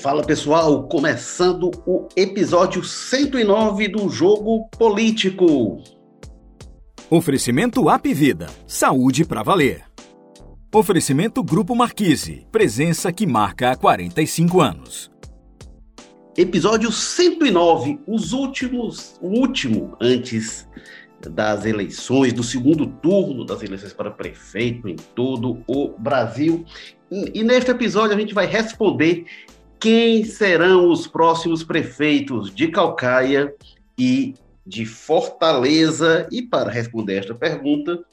Fala pessoal, começando o episódio 109 do Jogo Político. Oferecimento App Vida, saúde para valer. Oferecimento Grupo Marquise, presença que marca há 45 anos. Episódio 109, os últimos, o último antes das eleições, do segundo turno das eleições para prefeito em todo o Brasil. E, e neste episódio a gente vai responder quem serão os próximos prefeitos de Calcaia e de Fortaleza. E para responder esta pergunta,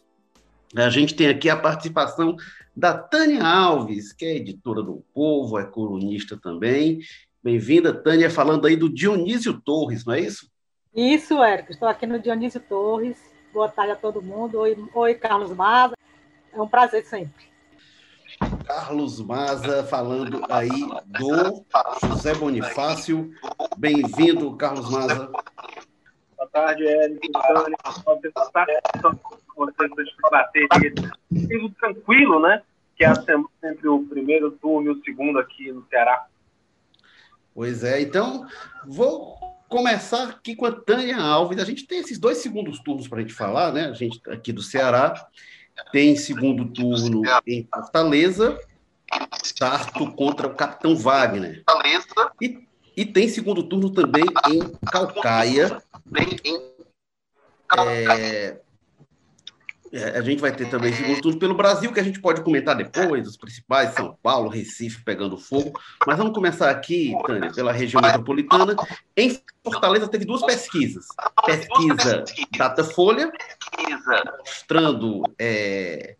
a gente tem aqui a participação da Tânia Alves, que é editora do Povo, é colunista também. Bem-vinda, Tânia, falando aí do Dionísio Torres, não é isso? Isso, Érico. Estou aqui no Dionísio Torres. Boa tarde a todo mundo. Oi, Oi Carlos Maza. É um prazer sempre. Carlos Maza falando aí do José Bonifácio. Bem-vindo, Carlos Maza. Boa tarde, Érico. Vocês debater Vivo tranquilo, né? Que é a semana entre o primeiro turno e o segundo aqui no Ceará. Pois é, então vou começar aqui com a Tânia Alves. A gente tem esses dois segundos turnos para a gente falar, né? A gente aqui do Ceará tem segundo turno em Fortaleza, Sarto contra o Capitão Wagner. E, e tem segundo turno também em Calcaia. É, é, a gente vai ter também segundo turno pelo Brasil, que a gente pode comentar depois, os principais, São Paulo, Recife pegando fogo. Mas vamos começar aqui, Tânia, pela região metropolitana. Em Fortaleza teve duas pesquisas. Pesquisa Datafolha, mostrando é,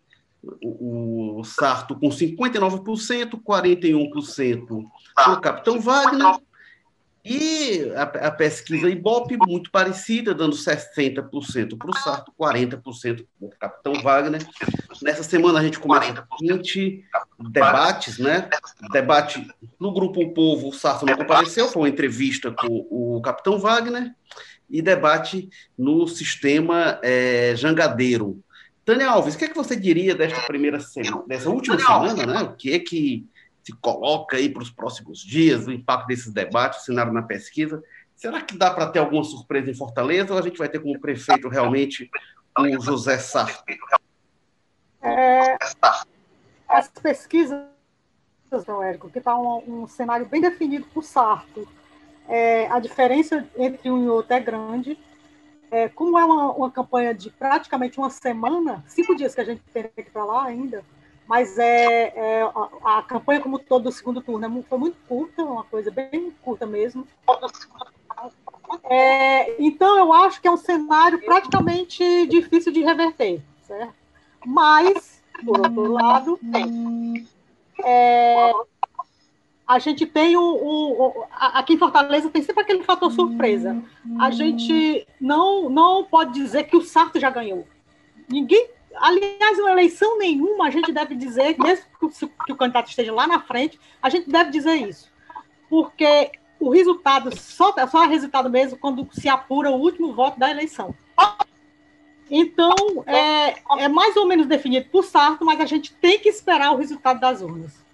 o, o Sarto com 59%, 41% para o Capitão Wagner, e a, a, pesquisa Ibope, muito parecida, dando 60% para o Sarto, 40% para o Capitão Wagner. Nessa semana a gente começa 20 debates, né? Debate no Grupo O Povo, o Sarto não compareceu, foi uma entrevista com o Capitão Wagner, e debate no sistema é, Jangadeiro. Tânia Alves, o que, é que você diria desta primeira semana, dessa última semana, né? O que é que se coloca aí para os próximos dias, o impacto desses debates, o cenário na pesquisa. Será que dá para ter alguma surpresa em Fortaleza ou a gente vai ter como prefeito realmente o José Sarto? É, as pesquisas, não, Érico, que está um, um, cenário bem definido para o Sarto. É, a diferença entre um e outro é grande. É, como é uma, uma campanha de praticamente uma semana, cinco dias que a gente tem que para lá ainda, mas é, é a, a, campanha como todo do segundo turno é foi muito curta, uma coisa bem curta mesmo. É, então eu acho que é um cenário praticamente difícil de reverter, certo? Mas, por outro lado, é, a gente tem o, o, o, aqui em Fortaleza tem sempre aquele fator surpresa. A gente não não pode dizer que o Sarto já ganhou. Ninguém aliás, uma eleição nenhuma, a gente deve dizer, mesmo que o candidato esteja lá na frente, a gente deve dizer isso. Porque o resultado só, só é resultado mesmo quando se apura o último voto da eleição. Então, é, é mais ou menos definido por Sarto, mas a gente tem que esperar o resultado das urnas.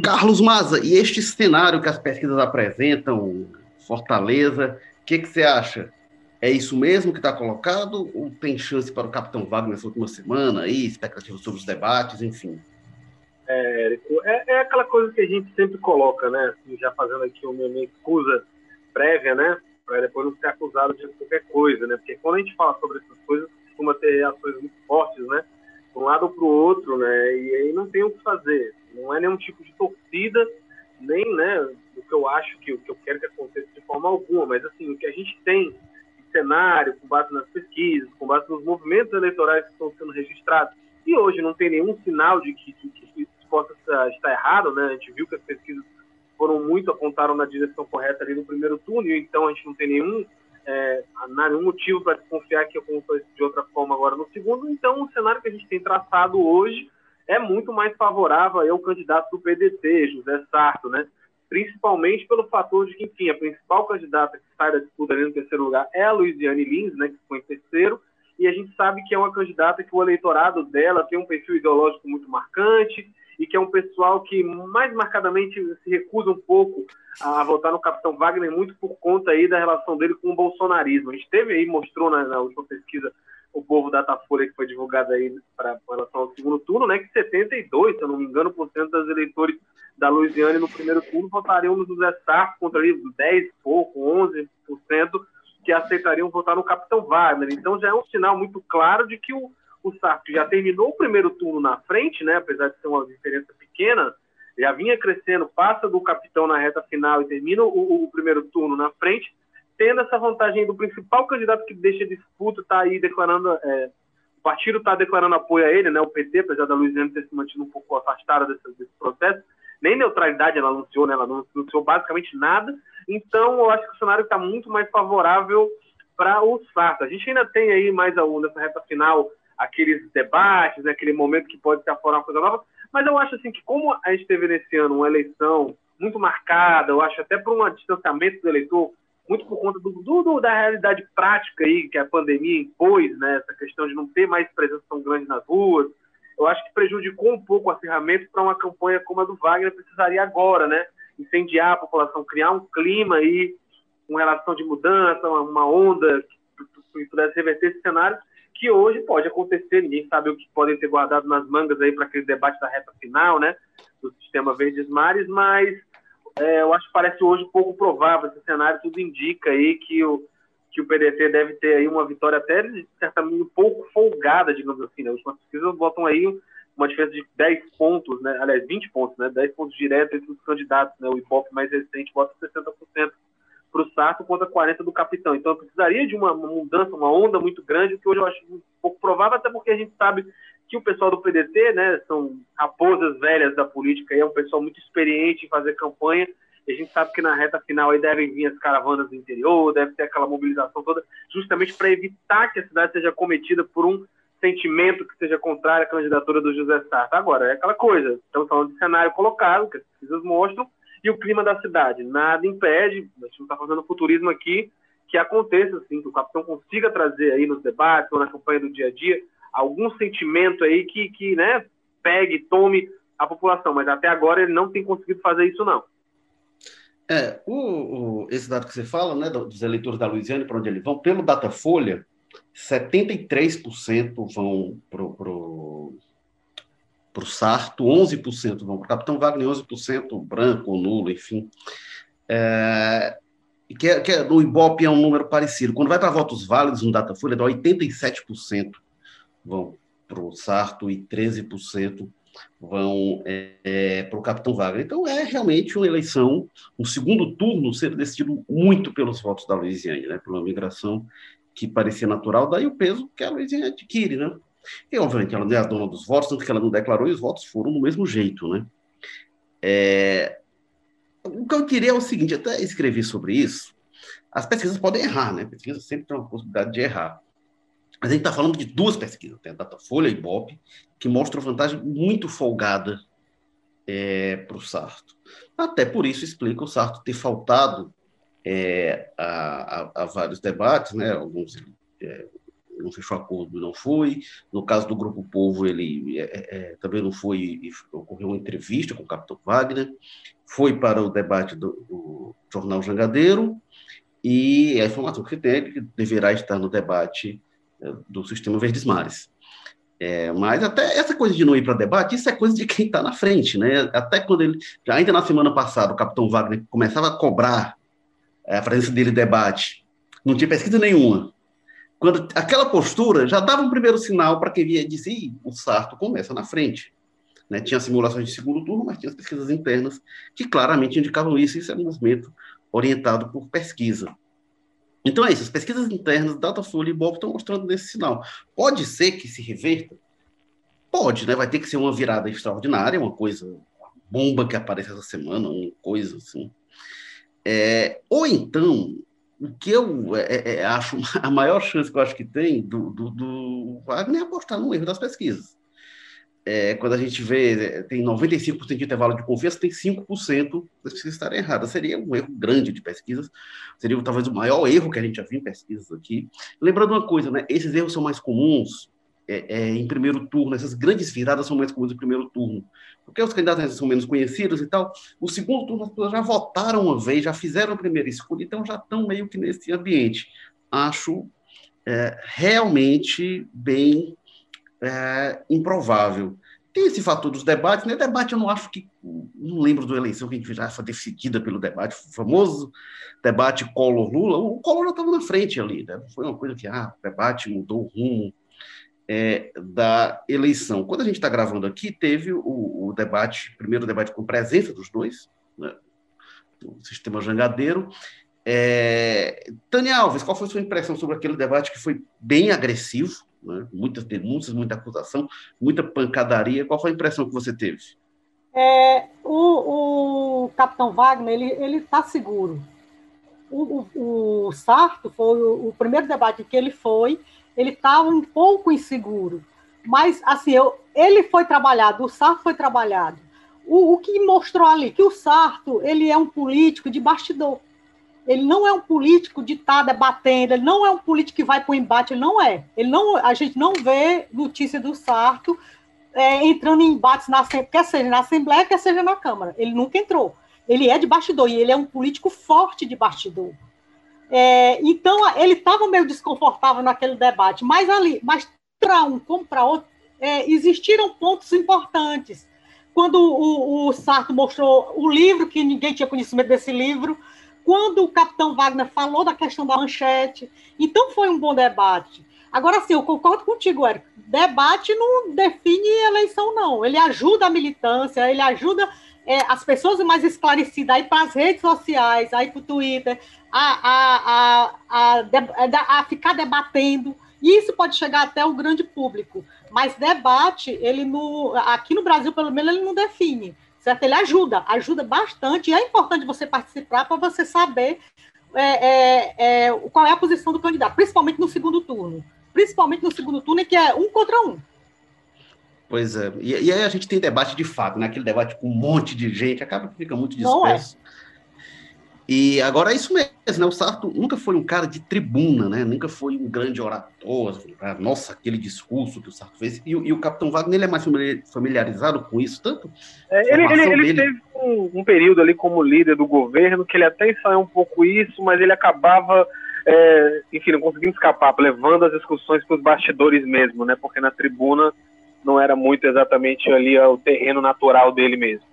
Carlos Maza, e este cenário que as pesquisas apresentam, Fortaleza, o que, que você acha? É isso mesmo que está colocado? Ou tem chance para o Capitão Wagner nessa última semana? Aí, expectativas sobre os debates, enfim. É, Érico, é, é, aquela coisa que a gente sempre coloca, né? Assim, já fazendo aqui uma excusa prévia, né? Para depois não ser acusado de qualquer coisa, né? Porque quando a gente fala sobre essas coisas, costuma ter reações muito fortes, né? De um lado para o outro, né? E aí não tem o que fazer. Não é nenhum tipo de torcida, nem, né? O que eu acho que o que eu quero que aconteça de forma alguma, mas assim, o que a gente tem cenário, com base nas pesquisas, com base nos movimentos eleitorais que estão sendo registrados. E hoje não tem nenhum sinal de que, que, que isso possa estar errado, né? A gente viu que as pesquisas foram muito, apontaram na direção correta ali no primeiro turno, então a gente não tem nenhum, é, nenhum motivo para desconfiar que aconteceu de outra forma agora no segundo. Então, o cenário que a gente tem traçado hoje é muito mais favorável ao candidato do PDT, José Sarto, né? principalmente pelo fator de que, enfim, a principal candidata que sai da disputa ali no terceiro lugar é a Luiziane Lins, né, que ficou em terceiro, e a gente sabe que é uma candidata que o eleitorado dela tem um perfil ideológico muito marcante e que é um pessoal que mais marcadamente se recusa um pouco a votar no capitão Wagner, muito por conta aí da relação dele com o bolsonarismo. A gente teve aí, mostrou na, na última pesquisa, o povo Datafolha que foi divulgada aí para relação ao segundo turno, né, que 72, se eu não me engano, por cento dos eleitores da Louisiana no primeiro turno votariam no José Sarto contra ali 10 pouco, 11% que aceitariam votar no capitão Wagner. Então já é um sinal muito claro de que o, o Sarto já terminou o primeiro turno na frente, né, apesar de ser uma diferença pequena, já vinha crescendo, passa do capitão na reta final e termina o, o primeiro turno na frente, tendo essa vantagem do principal candidato que deixa disputa, está aí declarando, é, o partido está declarando apoio a ele, né, o PT, apesar da Luiziane ter se mantido um pouco afastada desse, desse processo, nem neutralidade ela anunciou, né, ela não anunciou basicamente nada, então eu acho que o cenário está muito mais favorável para o Sarto. A gente ainda tem aí mais a, nessa reta final aqueles debates, né, aquele momento que pode se aflorar uma coisa nova, mas eu acho assim que como a gente teve nesse ano uma eleição muito marcada, eu acho até por um distanciamento do eleitor, muito por conta do, do, da realidade prática aí que a pandemia impôs, né, essa questão de não ter mais presença tão grande nas ruas, eu acho que prejudicou um pouco o acirramento para uma campanha como a do Wagner precisaria agora, né, incendiar a população, criar um clima aí com relação de mudança, uma onda que pudesse reverter esse cenário, que hoje pode acontecer, ninguém sabe o que podem ter guardado nas mangas aí para aquele debate da reta final, né, do sistema Verdes Mares, mas é, eu acho que parece hoje pouco provável esse cenário, tudo indica aí que o, que o PDT deve ter aí uma vitória até, certamente, um pouco folgada, digamos assim, né, as pesquisas botam aí uma diferença de 10 pontos, né, aliás, 20 pontos, né, 10 pontos diretos entre os candidatos, né, o Ibope mais recente bota 60% para o Sarto contra 40 do capitão. Então, precisaria de uma mudança, uma onda muito grande, que hoje eu acho pouco provável, até porque a gente sabe que o pessoal do PDT, né, são raposas velhas da política, e é um pessoal muito experiente em fazer campanha, e a gente sabe que na reta final aí devem vir as caravanas do interior, deve ter aquela mobilização toda, justamente para evitar que a cidade seja cometida por um sentimento que seja contrário à candidatura do José Sarto. Agora, é aquela coisa, estamos falando de cenário colocado, que as pesquisas mostram, e o clima da cidade. Nada impede, a gente não está fazendo futurismo aqui, que aconteça, assim, que o capitão consiga trazer aí nos debates ou na campanha do dia a dia algum sentimento aí que, que né, pegue, tome a população, mas até agora ele não tem conseguido fazer isso, não. É, o, o, esse dado que você fala, né, dos eleitores da Louisiana, para onde eles vão, pelo Datafolha, 73% vão para o para o Sarto, 11% vão para o Capitão Wagner, 11% branco nulo, enfim. É, que, é, que é, no Ibope é um número parecido. Quando vai para votos válidos no Datafolha, dá 87% vão para o Sarto e 13% vão é, é, para o Capitão Wagner. Então é realmente uma eleição, um segundo turno sendo decidido muito pelos votos da Louisiana, né, pela migração que parecia natural, daí o peso que a Louisiana adquire, né? E, obviamente, ela não é a dona dos votos, tanto que ela não declarou e os votos foram do mesmo jeito, né? É... O que eu queria é o seguinte, até escrevi sobre isso, as pesquisas podem errar, né? Pesquisa sempre tem uma possibilidade de errar. Mas a gente está falando de duas pesquisas, tem a Datafolha e Ibope, que mostram vantagem muito folgada é, para o Sarto. Até por isso explica o Sarto ter faltado é, a, a, a, vários debates, né? Alguns é, não fechou acordo, não foi. No caso do Grupo Povo, ele é, é, é também não foi, e ocorreu uma entrevista com o capitão Wagner, foi para o debate do, do jornal Jangadeiro, e a informação que tem é que deverá estar no debate do sistema Verdes Mares. É, mas até essa coisa de não ir para debate, isso é coisa de quem está na frente, né? Até quando ele, ainda na semana passada, o capitão Wagner começava a cobrar é, a presença dele em debate, não tinha pesquisa nenhuma. Quando aquela postura já dava um primeiro sinal para quem via dizer, o Sarto começa na frente. Né? Tinha simulações de segundo turno, mas tinha as pesquisas internas que claramente indicavam isso, isso é um movimento orientado por pesquisa. Então é isso, as pesquisas internas, Datafolha e Bob estão mostrando esse sinal. Pode ser que se reverta? Pode, né? Vai ter que ser uma virada extraordinária, uma coisa, uma bomba que aparece essa semana, uma coisa assim. É, ou então, o que eu é, é, é acho a maior chance que eu acho que tem do, do, do Wagner é apostar no erro das pesquisas. É, quando a gente vê, é, tem 95% de intervalo de confiança, tem 5% das pesquisas estarem erradas. Seria um erro grande de pesquisas, seria talvez o maior erro que a gente já viu em pesquisas aqui. Lembrando uma coisa, né? Esses erros são mais comuns é, é, em primeiro turno, essas grandes viradas são mais comuns em primeiro turno, porque os candidatos são menos conhecidos e tal. O segundo turno, as pessoas já votaram uma vez, já fizeram a primeira escolha, então já estão meio que nesse ambiente. Acho é, realmente bem é, improvável. Tem esse fator dos debates, né? Debate eu não acho que. Não lembro da eleição que a gente já foi decidida pelo debate, o famoso debate Collor-Lula. O Collor já estava na frente ali, né? Foi uma coisa que, ah, o debate mudou o rumo é, da eleição. Quando a gente está gravando aqui, teve o, o, debate, primeiro debate com presença dos dois, né? do sistema jangadeiro. É, Tânia Alves, qual foi sua impressão sobre aquele debate que foi bem agressivo? Né? muitas denúncias, muita acusação, muita pancadaria. Qual foi a impressão que você teve? É, o, o capitão Wagner ele está seguro. O, o, o, Sarto foi o, o, primeiro debate que ele foi, ele estava um pouco inseguro, mas assim eu, ele foi trabalhado, o Sarto foi trabalhado. O, o que mostrou ali que o Sarto ele é um político de bastidor ele não é um político de estar tá debatendo, ele não é um político que vai para o embate, ele não é. Ele não, a gente não vê notícia do Sarto é, entrando em embates, na, quer seja na Assembleia, quer seja na Câmara. Ele nunca entrou. Ele é de bastidor e ele é um político forte de bastidor. É, então, ele estava meio desconfortável naquele debate, mas ali, mas para um como para outro, é, existiram pontos importantes. Quando o, o Sarto mostrou o livro, que ninguém tinha conhecimento desse livro, quando o capitão Wagner falou da questão da manchete. Então foi um bom debate. Agora sim, eu concordo contigo, Érico. Debate não define eleição, não. Ele ajuda a militância, ele ajuda é, as pessoas mais esclarecidas aí para as redes sociais, aí para o Twitter, a, a, a, a, a ficar debatendo. E isso pode chegar até o grande público. Mas debate, ele no, aqui no Brasil, pelo menos, ele não define certo? Ele ajuda, ajuda bastante, e é importante você participar para você saber é, é, é, qual é a posição do candidato, principalmente no segundo turno. Principalmente no segundo turno, em que é um contra um. Pois é. E, e, aí a gente tem debate de fato, né? Aquele debate com um monte de gente, acaba que fica muito disperso. E agora é isso mesmo, né? O Sarto nunca foi um cara de tribuna, né? Nunca foi um grande orator. Assim, nossa, aquele discurso que o Sarto fez. E, e, o Capitão Wagner ele é mais familiarizado com isso, tanto. É, ele, ele, ele teve um, um, período ali como líder do governo que ele até ensaiou um pouco isso, mas ele acabava, é, enfim, não conseguindo escapar, levando as discussões para os bastidores mesmo, né? Porque na tribuna não era muito exatamente ali o terreno natural dele mesmo.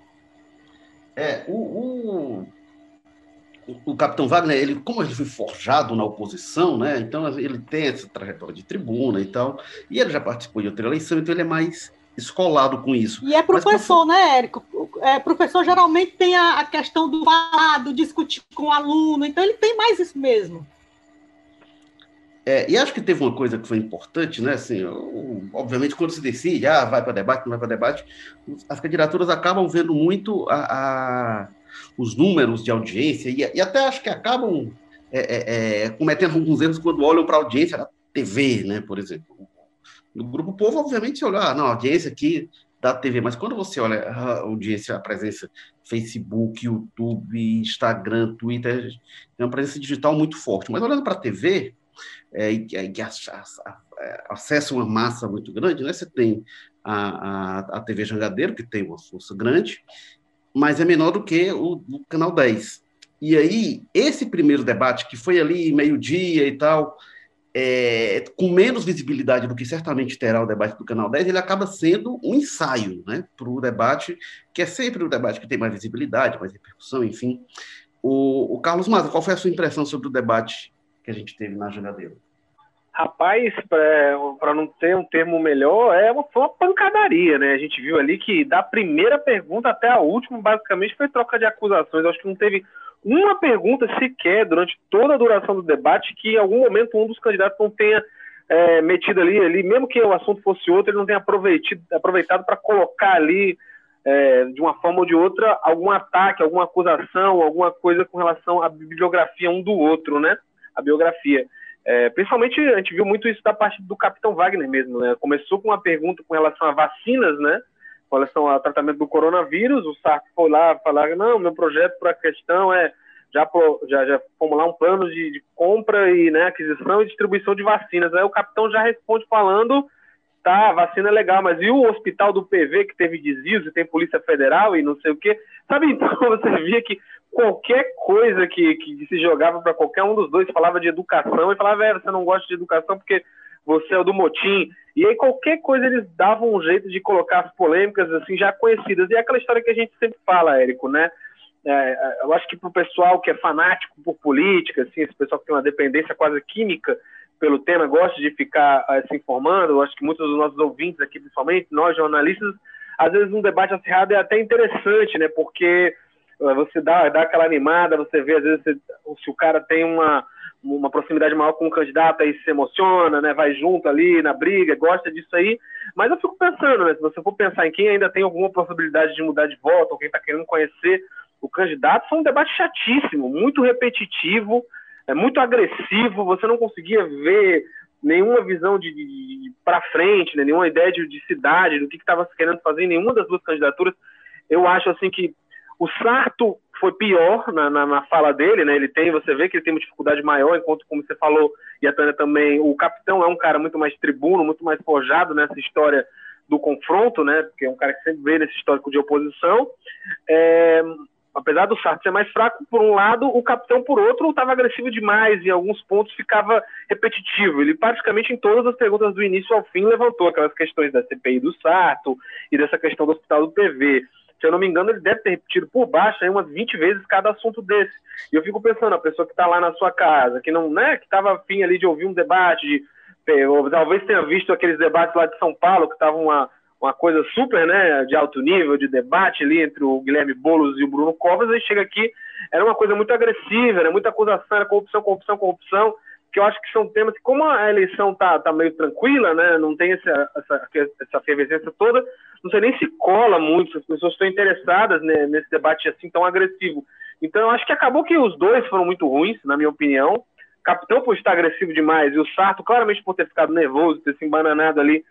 É, o, o o capitão Wagner, ele, como ele foi forjado na oposição, né? Então ele tem essa trajetória de tribuna e tal, e ele já participou de outra eleição, então ele é mais escolado com isso. E é professor, Mas, né, Érico? É, professor geralmente tem a, a questão do falado, discutir com o aluno, então ele tem mais isso mesmo. É, e acho que teve uma coisa que foi importante, né? Assim, obviamente, quando se decide, ah, vai para debate, não vai para debate, as candidaturas acabam vendo muito a, a os números de audiência, e, e até acho que acabam é, é, é cometendo alguns erros quando olham para a audiência da TV, né, por exemplo. No Grupo Povo, obviamente, você olha, ah, não, audiência aqui da TV, mas quando você olha a audiência, a presença Facebook, YouTube, Instagram, Twitter, é uma presença digital muito forte. Mas olhando para a TV, é, e, que acessa uma massa muito grande, né? Você tem a, a, a TV Jangadeiro, que tem uma força grande, mas é menor do que o do Canal 10. E aí, esse primeiro debate, que foi ali meio-dia e tal, é, com menos visibilidade do que certamente terá o debate do Canal 10, ele acaba sendo um ensaio né, para o debate, que é sempre o debate que tem mais visibilidade, mais repercussão, enfim. O, o Carlos Maza, qual foi a sua impressão sobre o debate que a gente teve na Jangadeira? Rapaz, para não ter um termo melhor, é uma, foi uma pancadaria, né? A gente viu ali que da primeira pergunta até a última, basicamente, foi troca de acusações. Eu acho que não teve uma pergunta sequer durante toda a duração do debate que em algum momento um dos candidatos não tenha é, metido ali, ali, mesmo que o assunto fosse outro, ele não tenha aproveitado, para colocar ali, é, de uma forma ou de outra, algum ataque, alguma acusação, alguma coisa com relação à bibliografia um do outro, né? A biografia. É, principalmente a gente viu muito isso da parte do Capitão Wagner mesmo, né? Começou com uma pergunta com relação a vacinas, né? Com relação ao tratamento do coronavírus, o Sarko foi lá falar, não, meu projeto para a questão é já, já, já formular um plano de, de, compra e né, aquisição e distribuição de vacinas. Aí o capitão já responde falando, tá, vacina é legal, mas e o hospital do PV que teve desvios e tem Polícia Federal e não sei o quê? Sabe, então você via que qualquer coisa que, que se jogava para qualquer um dos dois falava de educação e falava, é, você não gosta de educação porque você é o do motim. E aí qualquer coisa eles davam um jeito de colocar as polêmicas assim já conhecidas. E é aquela história que a gente sempre fala, Érico, né? É, é eu acho que para o pessoal que é fanático por política, assim, esse pessoal que tem uma dependência quase química pelo tema, gosta de ficar uh, se informando, eu acho que muitos dos nossos ouvintes aqui, principalmente, nós jornalistas, às vezes um debate acirrado é até interessante, né? Porque você dá, dá aquela animada, você vê, às vezes, se, se o cara tem uma, uma proximidade maior com o candidato, aí se emociona, né? Vai junto ali na briga, gosta disso aí. Mas eu fico pensando, né? Se você for pensar em quem ainda tem alguma possibilidade de mudar de voto, ou quem está querendo conhecer o candidato, foi um debate chatíssimo, muito repetitivo, é muito agressivo, você não conseguia ver nenhuma visão de, de, de para frente, né? nenhuma ideia de, de cidade, do que estava querendo fazer em nenhuma das duas candidaturas. Eu acho assim que o Sarto foi pior na, na, na, fala dele, né? Ele tem, você vê que ele tem uma dificuldade maior, enquanto, como você falou, e a Tânia também, o capitão é um cara muito mais tribuno, muito mais forjado nessa história do confronto, né? Porque é um cara que sempre veio nesse histórico de oposição. É, apesar do Sartre ser mais fraco, por um lado, o capitão, por outro, estava agressivo demais, em alguns pontos ficava repetitivo. Ele praticamente em todas as perguntas do início ao fim levantou aquelas questões da CPI do Sarto e dessa questão do Hospital do PV. Se eu não me engano, ele deve ter repetido por baixo aí umas 20 vezes cada assunto desse. E eu fico pensando, a pessoa que está lá na sua casa, que não, né, que estava afim ali de ouvir um debate, de, talvez tenha visto aqueles debates lá de São Paulo, que estavam uma uma coisa super, né, de alto nível, de debate ali entre o Guilherme Boulos e o Bruno Covas, aí chega aqui, era uma coisa muito agressiva, era muita acusação, era corrupção, corrupção, corrupção, que eu acho que são temas que, como a eleição tá, tá meio tranquila, né, não tem essa, essa, essa toda, não sei nem se cola muito, as pessoas estão interessadas né, nesse debate assim tão agressivo. Então, eu acho que acabou que os dois foram muito ruins, na minha opinião. Capitão por estar agressivo demais e o Sarto claramente por ter ficado nervoso, ter se embananado ali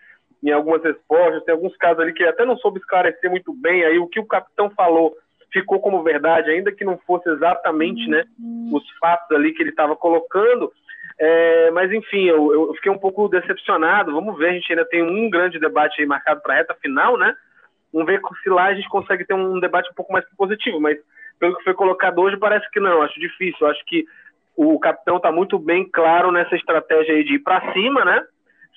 em algumas respostas. Tem alguns casos ali que até não soube esclarecer muito bem aí o que o capitão falou ficou como verdade, ainda que não fosse exatamente né, os fatos ali que ele estava colocando. É, mas enfim, eu, eu, fiquei um pouco decepcionado. Vamos ver, a gente ainda tem um grande debate marcado para a reta final, né? Vamos ver se lá a gente consegue ter um debate um pouco mais positivo, mas pelo que foi colocado hoje, parece que não. Acho difícil. Acho que o capitão está muito bem claro nessa estratégia aí de ir para cima, né?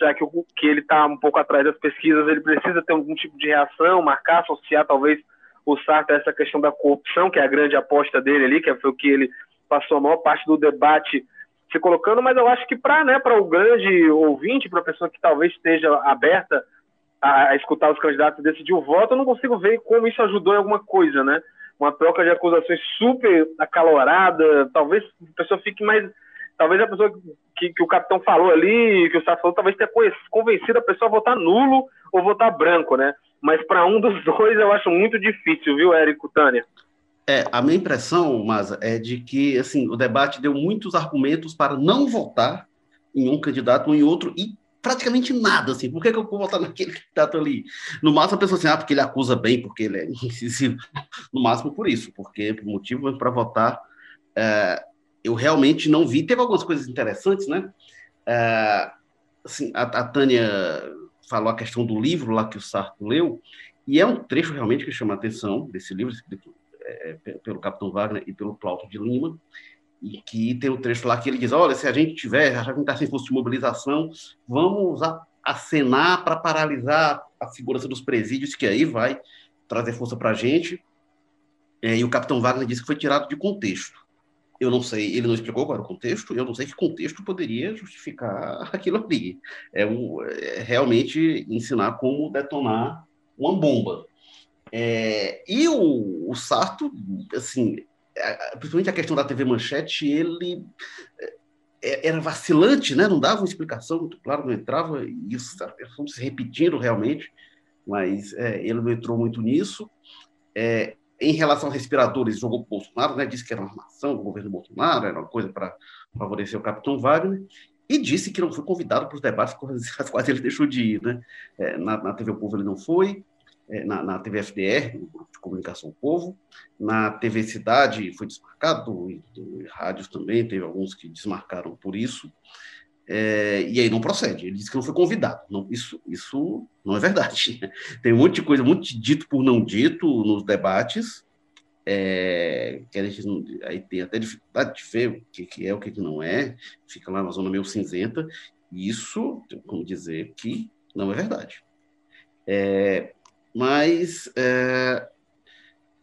já que, o, que ele está um pouco atrás das pesquisas, ele precisa ter algum tipo de reação, marcar, associar talvez o Sartre a essa questão da corrupção, que é a grande aposta dele ali, que foi o que ele passou a maior parte do debate se colocando, mas eu acho que para né, o grande ouvinte, para a pessoa que talvez esteja aberta a, escutar os candidatos e decidir o voto, eu não consigo ver como isso ajudou em alguma coisa, né? Uma troca de acusações super acalorada, talvez a pessoa fique mais talvez a pessoa que, que o capitão falou ali, que o Sá falou, talvez tenha convencido a pessoa a votar nulo ou votar branco, né? Mas para um dos dois eu acho muito difícil, viu, Érico Tânia? É, a minha impressão, mas é de que assim, o debate deu muitos argumentos para não votar em um candidato ou em outro e praticamente nada, assim, por que, que eu vou votar naquele candidato ali? No máximo a pessoa assim, ah, porque ele acusa bem, porque ele é incisivo, no máximo por isso, porque por motivo para votar é, eu realmente não vi. Teve algumas coisas interessantes, né? É, assim, a, a, Tânia falou a questão do livro lá que o Sarto leu, e é um trecho realmente que chama a atenção desse livro, é, pelo Capitão Wagner e pelo Plauto de Lima, e que tem um trecho lá que ele diz, olha, se a gente tiver, a gente está sem força de mobilização, vamos acenar para paralisar a segurança dos presídios, que aí vai trazer força para a gente. É, e o Capitão Wagner disse que foi tirado de contexto. Eu não sei, ele não explicou qual era o contexto, eu não sei que contexto poderia justificar aquilo ali. É, um, é realmente ensinar como detonar uma bomba. É, e o, o, Sarto, assim, principalmente a questão da TV Manchete, ele é, era vacilante, né? não dava uma explicação muito clara, não entrava, e isso se repetindo realmente, mas é, ele não entrou muito nisso. É, em relação aos respiradores, jogou Bolsonaro, né, disse que era uma armação do governo Bolsonaro, era uma coisa para favorecer o capitão Wagner, e disse que não foi convidado para os debates às quais ele deixou de ir. Né? É, na, na, TV O Povo ele não foi, é, na, na, TV FDR, no Grupo de Comunicação Povo, na TV Cidade foi desmarcado, e, e rádios também, teve alguns que desmarcaram por isso. É, e aí não procede. Ele disse que não foi convidado. Não, isso, isso não é verdade. Tem um monte de coisa, muito dito por não dito nos debates. É, que a gente não, aí tem até dificuldade de ver o que, que é, o que, que não é. Fica lá na zona meio cinzenta. Isso, como dizer que não é verdade. É, mas é,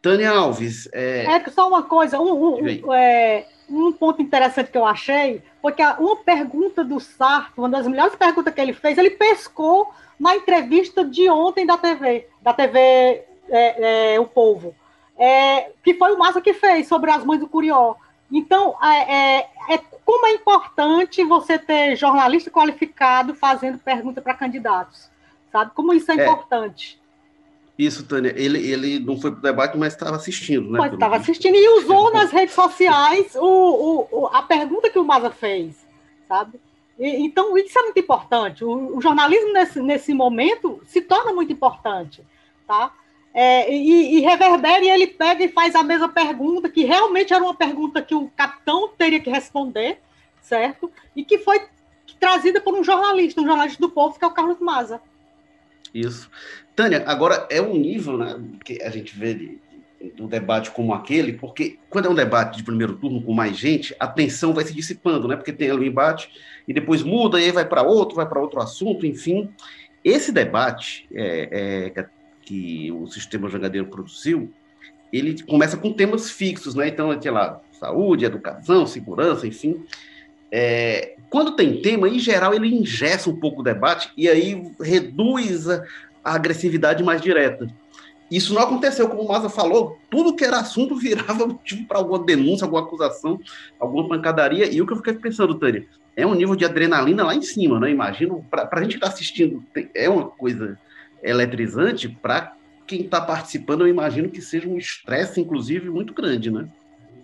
Tânia Alves. É, é só uma coisa, um, um, é, um, ponto interessante que eu achei foi que uma pergunta do Sarto, uma das melhores perguntas que ele fez, ele pescou na entrevista de ontem da TV, da TV é, é, O Povo, é, que foi o Massa que fez sobre as mães do Curió. Então, é, é, como é importante você ter jornalista qualificado fazendo pergunta para candidatos, sabe? Como isso é, importante. Isso, Tânia. Ele, ele não foi para o debate, mas estava assistindo, né? Estava assistindo e usou nas redes sociais o, o, a pergunta que o Maza fez, sabe? E, então, isso é muito importante. O, o, jornalismo, nesse, nesse momento, se torna muito importante, tá? É, e, e reverbera e ele pega e faz a mesma pergunta, que realmente era uma pergunta que o capitão teria que responder, certo? E que foi trazida por um jornalista, um jornalista do povo, que é o Carlos Maza. Isso. Tânia, agora é um nível né, que a gente vê de, de, um debate como aquele, porque quando é um debate de primeiro turno com mais gente, a tensão vai se dissipando, né? Porque tem ali o embate e depois muda, e aí vai para outro, vai para outro assunto, enfim. Esse debate é, é, que o sistema jangadeiro produziu, ele começa com temas fixos, né? Então, sei lá, saúde, educação, segurança, enfim. É, quando tem tema, em geral, ele ingessa um pouco o debate e aí reduz a, a agressividade mais direta. Isso não aconteceu, como o Maza falou, tudo que era assunto virava motivo para alguma denúncia, alguma acusação, alguma pancadaria. E o que eu fiquei pensando, Tânia, é um nível de adrenalina lá em cima, né? Imagino, para a gente estar tá assistindo, é uma coisa eletrizante, para quem está participando, eu imagino que seja um estresse, inclusive, muito grande, né?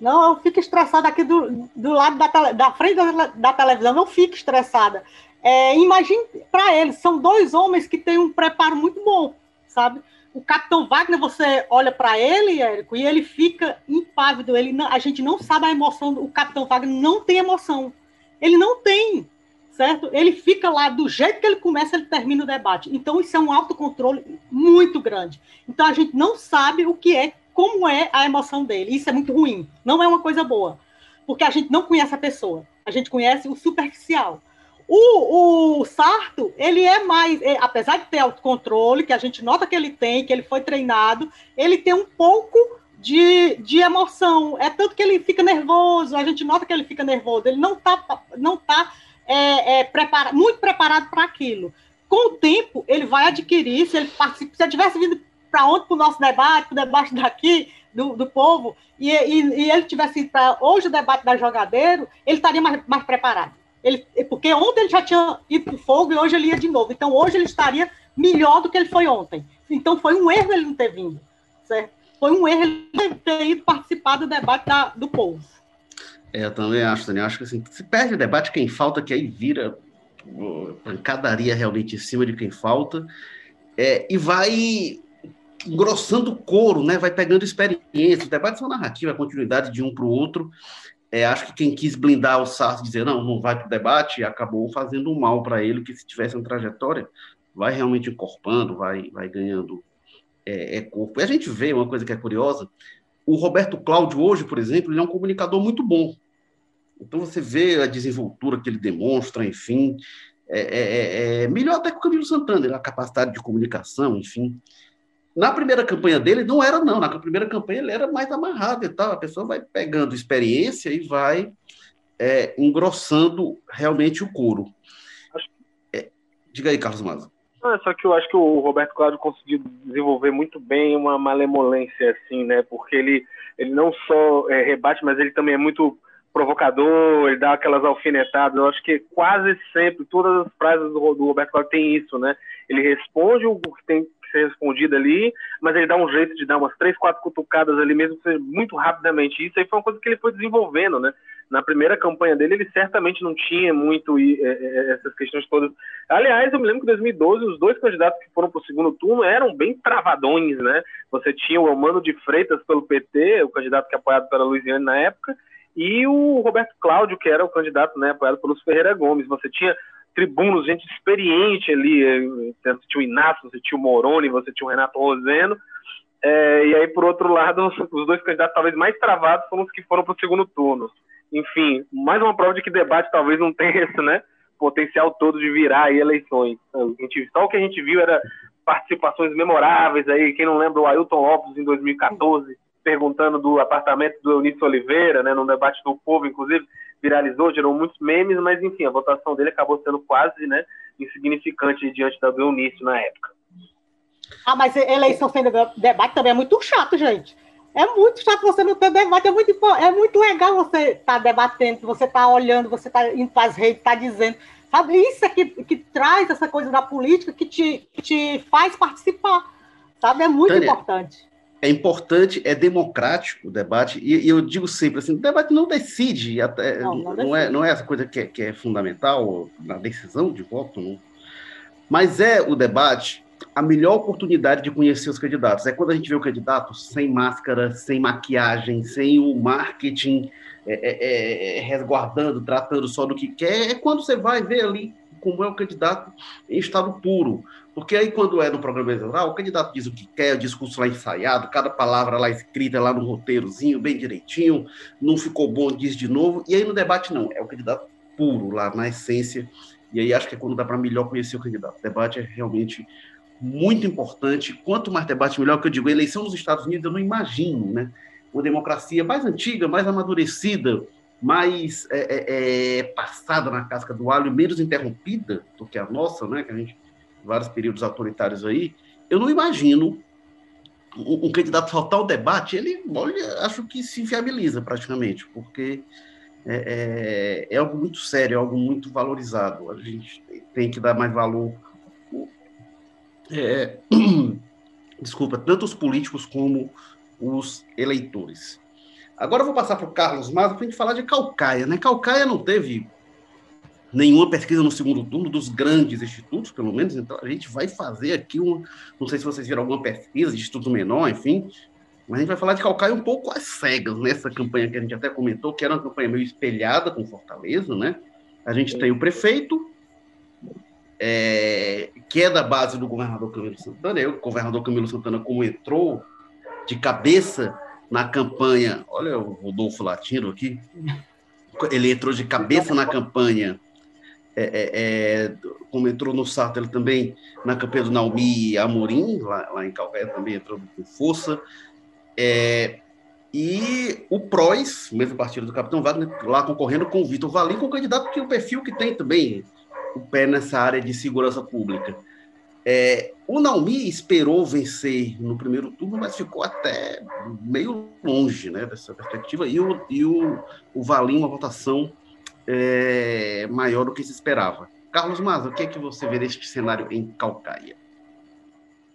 Não, eu fico estressada aqui do, do lado da, tele, da frente da, da televisão, não fico estressada. É, imagine para eles, são dois homens que têm um preparo muito bom, sabe? O Capitão Wagner, você olha para ele, Érico, e ele fica impávido. Ele não, a gente não sabe a emoção. O Capitão Wagner não tem emoção. Ele não tem, certo? Ele fica lá do jeito que ele começa, ele termina o debate. Então isso é um autocontrole muito grande. Então a gente não sabe o que é, como é a emoção dele. Isso é muito ruim. Não é uma coisa boa, porque a gente não conhece a pessoa. A gente conhece o superficial. O, o Sarto, ele é mais, é, apesar de ter autocontrole, que a gente nota que ele tem, que ele foi treinado, ele tem um pouco de, de emoção. É tanto que ele fica nervoso, a gente nota que ele fica nervoso, ele não está não tá, é, é, muito preparado para aquilo. Com o tempo, ele vai adquirir, se ele participa, se ele tivesse vindo para onde para o nosso debate, para o debate daqui, do, do povo, e, e, e ele tivesse ido para hoje o debate da jogadeiro, ele estaria mais, mais preparado. Ele, porque ontem ele já tinha ido para o fogo e hoje ele ia de novo. Então hoje ele estaria melhor do que ele foi ontem. Então foi um erro ele não ter vindo, certo? Foi um erro ele ter ido participar do debate da, do povo. É, eu também acho, Daniel. Acho que assim, se perde o debate, quem falta, que aí vira pancadaria realmente em cima de quem falta. É, e vai engrossando o couro, né? Vai pegando experiência. O debate é uma narrativa, a continuidade de um para o outro. É, acho que quem quis blindar o Sarto, dizer não, não vai para o debate, acabou fazendo mal para ele, que se tivesse uma trajetória, vai realmente encorpando, vai, vai ganhando é, é, corpo. E a gente vê uma coisa que é curiosa, o Roberto Cláudio hoje, por exemplo, ele é um comunicador muito bom. Então você vê a desenvoltura que ele demonstra, enfim, é, é, é, é melhor até que o Camilo Santana, a capacidade de comunicação, enfim. Na primeira campanha dele, não era, não. Na primeira campanha ele era mais amarrado e tal. A pessoa vai pegando experiência e vai é, engrossando realmente o couro. É, diga aí, Carlos Maza. É só que eu acho que o Roberto Cláudio conseguiu desenvolver muito bem uma malemolência, assim, né? Porque ele, ele não só é, rebate, mas ele também é muito provocador, ele dá aquelas alfinetadas. Eu acho que quase sempre, todas as frases do, do Roberto Cláudio tem isso, né? Ele responde o que tem ser respondida ali, mas ele dá um jeito de dar umas três, quatro cutucadas ali mesmo, muito rapidamente. Isso aí foi uma coisa que ele foi desenvolvendo, né? Na primeira campanha dele, ele certamente não tinha muito é, é, essas questões todas. Aliás, eu me lembro que em 2012, os dois candidatos que foram para o segundo turno eram bem travadões, né? Você tinha o Romano de Freitas pelo PT, o candidato que é apoiado pela Luiziane na época, e o Roberto Cláudio, que era o candidato, né, apoiado pelos Ferreira Gomes. Você tinha tribunos, gente experiente ali, eh, você tinha o Inácio, você tinha o Moroni, você tinha o Renato Roseno, é, e aí, por outro lado, os, dois candidatos talvez mais travados foram os que foram para o segundo turno. Enfim, mais uma prova de que debate talvez não tenha esse né, potencial todo de virar aí eleições. A gente, só o que a gente viu era participações memoráveis aí, quem não lembra o Ailton Lopes em 2014, perguntando do apartamento do Eunício Oliveira, né, no debate do povo, inclusive, viralizou, gerou muitos memes, mas enfim, a votação dele acabou sendo quase né, insignificante diante da do Eunício na época. Ah, mas eleição sem debate também é muito chato, gente. É muito chato você não ter debate, é muito, é muito legal você estar tá debatendo, você estar tá olhando, você estar tá indo para as redes, estar tá dizendo. Sabe, isso é que, que traz essa coisa da política que te, que te faz participar. Sabe, é muito Tânia, importante. É importante, é democrático o debate, e, e, eu digo sempre assim: o debate não decide, até, não, não, não é, não é essa coisa que é, que é fundamental na decisão de voto, não. mas é o debate a melhor oportunidade de conhecer os candidatos. É quando a gente vê o candidato sem máscara, sem maquiagem, sem o marketing é, é, é, é, resguardando, tratando só do que quer. É quando você vai ver ali como é o candidato em estado puro. Porque aí, quando é no programa eleitoral, o candidato diz o que quer, o discurso lá ensaiado, cada palavra lá escrita lá no roteirozinho, bem direitinho, não ficou bom, diz de novo. E aí no debate, não, é o candidato puro, lá na essência. E aí acho que é quando dá para melhor conhecer o candidato. O debate é realmente muito importante. Quanto mais debate, melhor. Que eu digo, eleição nos Estados Unidos, eu não imagino, né? Uma democracia mais antiga, mais amadurecida, mais é, é, é, passada na casca do alho, menos interrompida do que a nossa, né? Que a gente vários períodos autoritários aí. Eu não imagino um, um candidato faltar o debate. Ele, olha, acho que se inviabiliza praticamente, porque é, é, é algo muito sério, é algo muito valorizado. A gente tem que dar mais valor é, desculpa, tanto os políticos como os eleitores. Agora eu vou passar para o Carlos Maza para a gente falar de Calcaia. Né? Calcaia não teve nenhuma pesquisa no segundo turno dos grandes institutos, pelo menos, então a gente vai fazer aqui um. Não sei se vocês viram alguma pesquisa de instituto menor, enfim, mas a gente vai falar de Calcaia um pouco às cegas nessa campanha que a gente até comentou, que era uma campanha meio espelhada com Fortaleza, né? A gente tem o prefeito, é, que é da base do governador Camilo Santana. Eu, o governador Camilo Santana, como entrou de cabeça na campanha, olha o Rodolfo Latino aqui, ele entrou de cabeça na campanha, é, é, é como entrou no Sarto, ele também na campanha do Naumi Amorim, lá, lá em Calcaia, também entrou com força. É, e o PROS, o mesmo partido do Capitão Wagner, lá concorrendo com o Vitor Valim, com o candidato que o perfil que tem também, o pé nessa área de segurança pública. É, o Naumi esperou vencer no primeiro turno, mas ficou até meio longe né, dessa perspectiva, e o, e o, o Valim, uma votação é, maior do que se esperava. Carlos Maza, o que é que você vê deste cenário em Calcaia?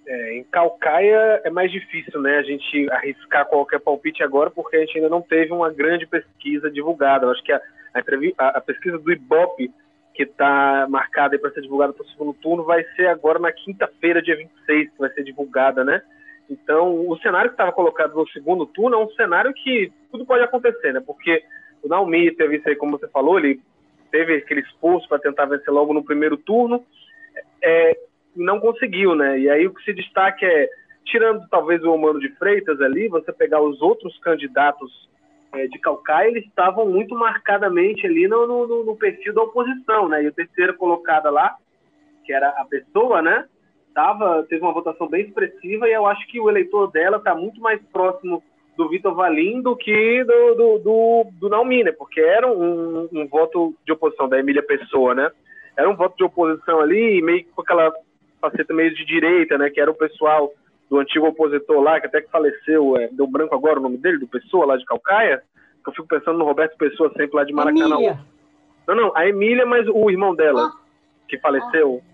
É, em Calcaia é mais difícil né, a gente arriscar qualquer palpite agora, porque a gente ainda não teve uma grande pesquisa divulgada. Eu acho que a, a, a pesquisa do IBOP que está marcada para ser divulgada para o segundo turno, vai ser agora na quinta-feira, dia 26, que vai ser divulgada, né? Então, o cenário que estava colocado no segundo turno é um cenário que tudo pode acontecer, né? Porque o Naomi teve isso aí, como você falou, ele teve aquele esforço para tentar vencer logo no primeiro turno, é, não conseguiu, né? E aí o que se destaca é, tirando talvez o Romano de Freitas ali, você pegar os outros candidatos é, de Calcaia, eles estavam muito marcadamente ali no, no, no, perfil da oposição, né? E o terceiro colocada lá, que era a pessoa, né? Tava, teve uma votação bem expressiva e eu acho que o eleitor dela está muito mais próximo do Vitor Valim do que do, do, do, do né? Porque era um, um, voto de oposição da Emília Pessoa, né? Era um voto de oposição ali, meio com aquela faceta meio de direita, né? Que era o pessoal do antigo opositor lá, que até que faleceu, é, deu branco agora o nome dele, do Pessoa, lá de Calcaia, que eu fico pensando no Roberto Pessoa, sempre lá de Maracanã. Emília. Não, não, a Emília, mas o irmão dela, ah. que faleceu. Ah.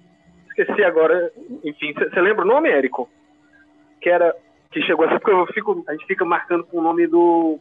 Esqueci agora, enfim, você lembra o nome, Érico? Que era, que chegou essa, porque eu fico, a gente fica marcando com o nome do,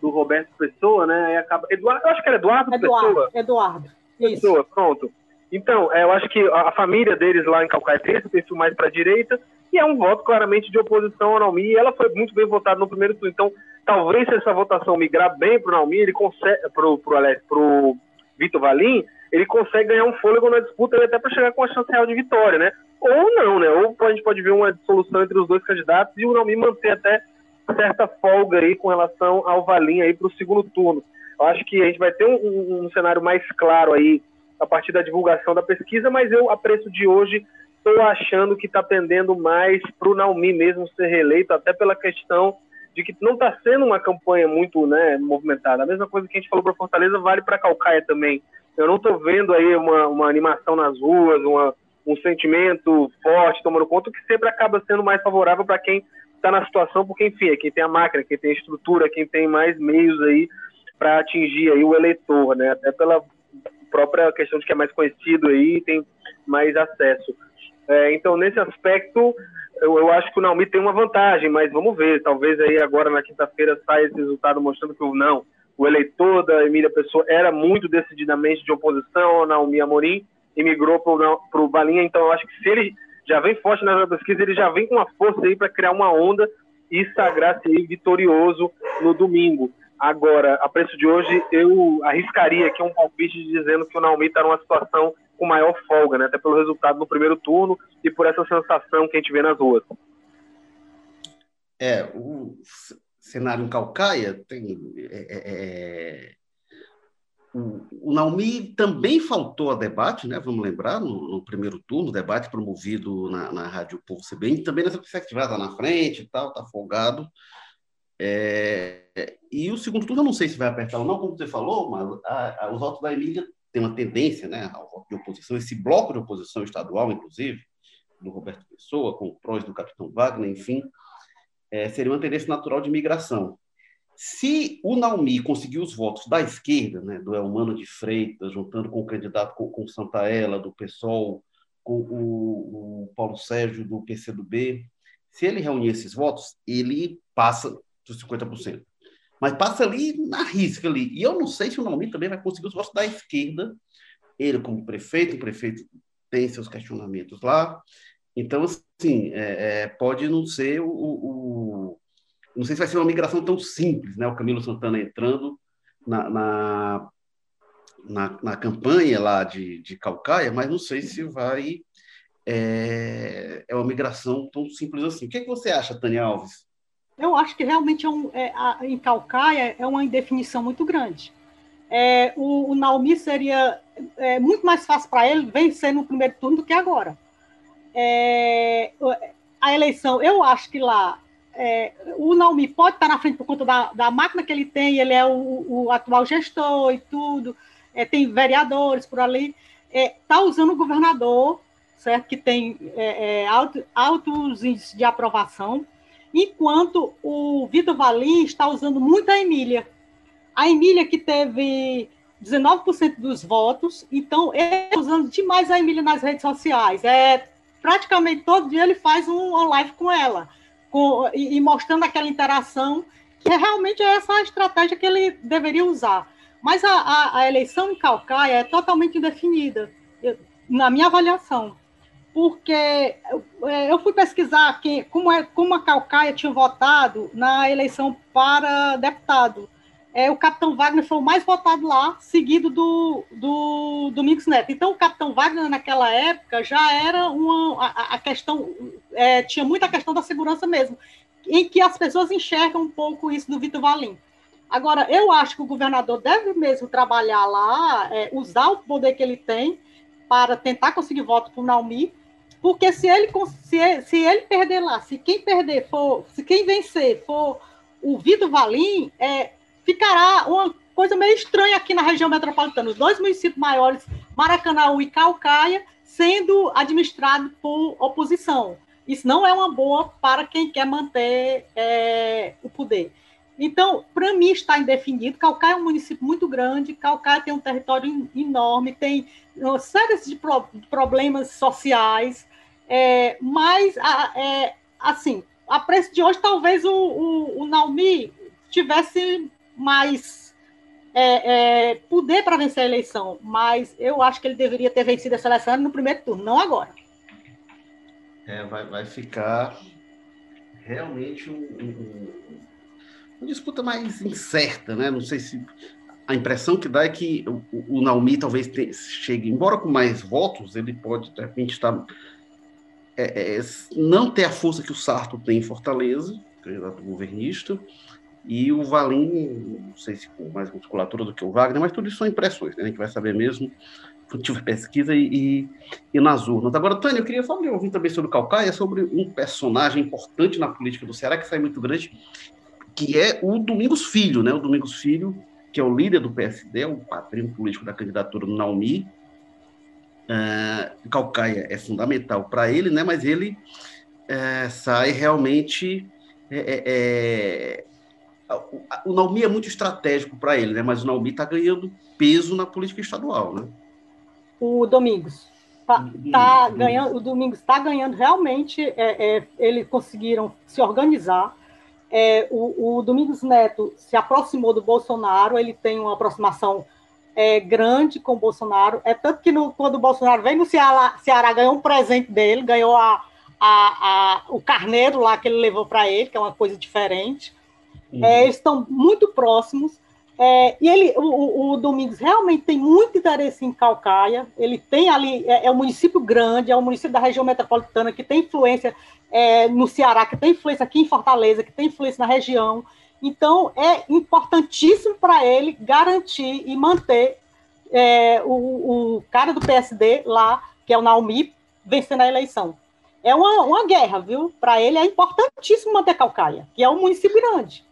do Roberto Pessoa, né? Aí acaba, Eduardo, eu acho que era Eduardo, Eduardo Pessoa. Eduardo, Pessoa, Isso. pronto. Então, é, eu acho que a família deles lá em Calcaia tem esse perfil mais para a direita, é um voto claramente de oposição ao Naomi, e ela foi muito bem votada no primeiro turno. Então, talvez se essa votação migrar bem para o Naumi, ele consegue, para o Vitor Valim, ele consegue ganhar um fôlego na disputa e até para chegar com a chance real de vitória, né? Ou não, né? Ou a gente pode ver uma dissolução entre os dois candidatos e o Naumi manter até certa folga aí com relação ao Valim aí para o segundo turno. Eu acho que a gente vai ter um, um, um, cenário mais claro aí a partir da divulgação da pesquisa, mas eu, a preço de hoje, estou achando que está pendendo mais para o Naumi mesmo ser reeleito, até pela questão de que não está sendo uma campanha muito né, movimentada. A mesma coisa que a gente falou para Fortaleza vale para Calcaia também. Eu não estou vendo aí uma, uma animação nas ruas, uma, um sentimento forte tomando conta, que sempre acaba sendo mais favorável para quem está na situação, porque, enfim, é quem tem a máquina, quem tem a estrutura, quem tem mais meios aí para atingir aí o eleitor, né? Até pela própria questão de que é mais conhecido aí tem mais acesso. É, então, nesse aspecto, eu, eu, acho que o Naomi tem uma vantagem, mas vamos ver. Talvez aí agora na quinta-feira saia esse resultado mostrando que o não, o eleitor da Emília Pessoa era muito decididamente de oposição ao Naomi Amorim e migrou para o Balinha. Então, eu acho que se ele já vem forte na pesquisa, ele já vem com uma força aí para criar uma onda e sagrar-se vitorioso no domingo. Agora, a preço de hoje, eu arriscaria aqui um palpite dizendo que o Naomi está numa situação com maior folga, né? até pelo resultado no primeiro turno e por essa sensação que a gente vê nas ruas. É, o cenário em Calcaia tem. É, é, é o, Naomi também faltou a debate, né? Vamos lembrar, no, no primeiro turno, debate promovido na, na Rádio Povo CBN, também nessa perspectiva, está na frente e tal, está folgado. É, e o segundo turno, eu não sei se vai apertar ou não, como você falou, mas a, a, os votos da Emília têm uma tendência né, de oposição, esse bloco de oposição estadual, inclusive, do Roberto Pessoa, com o prós do Capitão Wagner, enfim, é, seria uma tendência natural de migração. Se o Naumi conseguir os votos da esquerda, né, do Elmano de Freitas, juntando com o candidato com, com Santaella, do PSOL, com o, o, Paulo Sérgio, do PCdoB, se ele reunir esses votos, ele passa dos 50%. Mas passa ali na risca ali. E eu não sei se o Naumi também vai conseguir os votos da esquerda. Ele, como prefeito, o prefeito tem seus questionamentos lá. Então, assim, é, é, pode não ser o, o não sei se vai ser uma migração tão simples, né? O Camilo Santana entrando na, na, na, na campanha lá de, de Calcaia, mas não sei se vai. É, é uma migração tão simples assim. O que, é que você acha, Tânia Alves? Eu acho que realmente é um, é, a, em Calcaia é uma indefinição muito grande. É, o, o Naomi seria é, muito mais fácil para ele vencer no primeiro turno do que agora. É, a eleição, eu acho que lá é, o Naomi pode estar na frente por conta da, da máquina que ele tem, ele é o, o atual gestor e tudo, é, tem vereadores por ali, está é, tá usando o governador, certo? Que tem é, é, alto, altos índices de aprovação, enquanto o Vitor Valim está usando muito a Emília. A Emília que teve 19% dos votos, então ele está usando demais a Emília nas redes sociais. É, praticamente todo dia ele faz um, live com ela com, e, e, mostrando aquela interação, que realmente é essa a estratégia que ele deveria usar. Mas a, a, a eleição em Calcaia é totalmente indefinida, eu, na minha avaliação, porque é, eu fui pesquisar quem, como, é, como a Calcaia tinha votado na eleição para deputado é, o Capitão Wagner foi o mais votado lá, seguido do, do Domingos Neto. Então, o Capitão Wagner, naquela época, já era uma. A, a questão. É, tinha muita questão da segurança mesmo, em que as pessoas enxergam um pouco isso do Vitor Valim. Agora, eu acho que o governador deve mesmo trabalhar lá, é, usar o poder que ele tem para tentar conseguir voto para o Naumi, porque se ele, se, se ele perder lá, se quem perder for, se quem vencer for o Vitor Valim, é, ficará uma coisa meio estranha aqui na região metropolitana. Os dois municípios maiores, Maracanã e Calcaia, sendo administrados por oposição. Isso não é uma boa para quem quer manter é, o poder. Então, para mim, está indefinido. Calcaia é um município muito grande, Calcaia tem um território enorme, tem uma série de problemas sociais, é, mas, é, assim, a preço de hoje, talvez o, o, o Naumi tivesse mais é, é, poder para vencer a eleição, mas eu acho que ele deveria ter vencido essa eleição no primeiro turno, não agora. É, vai, vai ficar realmente um, um, uma disputa mais incerta, né? Não sei se a impressão que dá é que o, o Naumi talvez te, chegue, embora com mais votos, ele pode de repente estar é, é, não ter a força que o Sarto tem em Fortaleza, candidato governista, e o Valim, não sei se com mais musculatura do que o Wagner, mas tudo isso são impressões, né? a gente vai saber mesmo quando pesquisa e, e, e, nas urnas. Agora, Tânia, eu queria só ouvir também sobre o Calcaia, sobre um personagem importante na política do Ceará, que sai muito grande, que é o Domingos Filho, né? O Domingos Filho, que é o líder do PSD, é o padrinho político da candidatura do Naumi. Uh, Calcaia é fundamental para ele, né? Mas ele uh, sai realmente é, é, o Naumi é muito estratégico para ele, né? Mas o Naumi está ganhando peso na política estadual, né? O Domingos tá, uhum. tá ganhando, o Domingos está ganhando realmente. É, eles conseguiram se organizar. É, o, o, Domingos Neto se aproximou do Bolsonaro. Ele tem uma aproximação é, grande com o Bolsonaro. É tanto que no, quando o Bolsonaro veio no Ceará, Ceará ganhou um presente dele, ganhou a, a, a, o carneiro lá que ele levou para ele, que é uma coisa diferente. Uhum. É, eles estão muito próximos. É, e ele, o, o, Domingos realmente tem muito interesse em Calcaia. Ele tem ali, é, é um município grande, é um município da região metropolitana que tem influência é, no Ceará, que tem influência aqui em Fortaleza, que tem influência na região. Então, é importantíssimo para ele garantir e manter é, o, o, cara do PSD lá, que é o Naomi, vencendo a eleição. É uma, uma guerra, viu? Para ele é importantíssimo manter Calcaia, que é um município grande.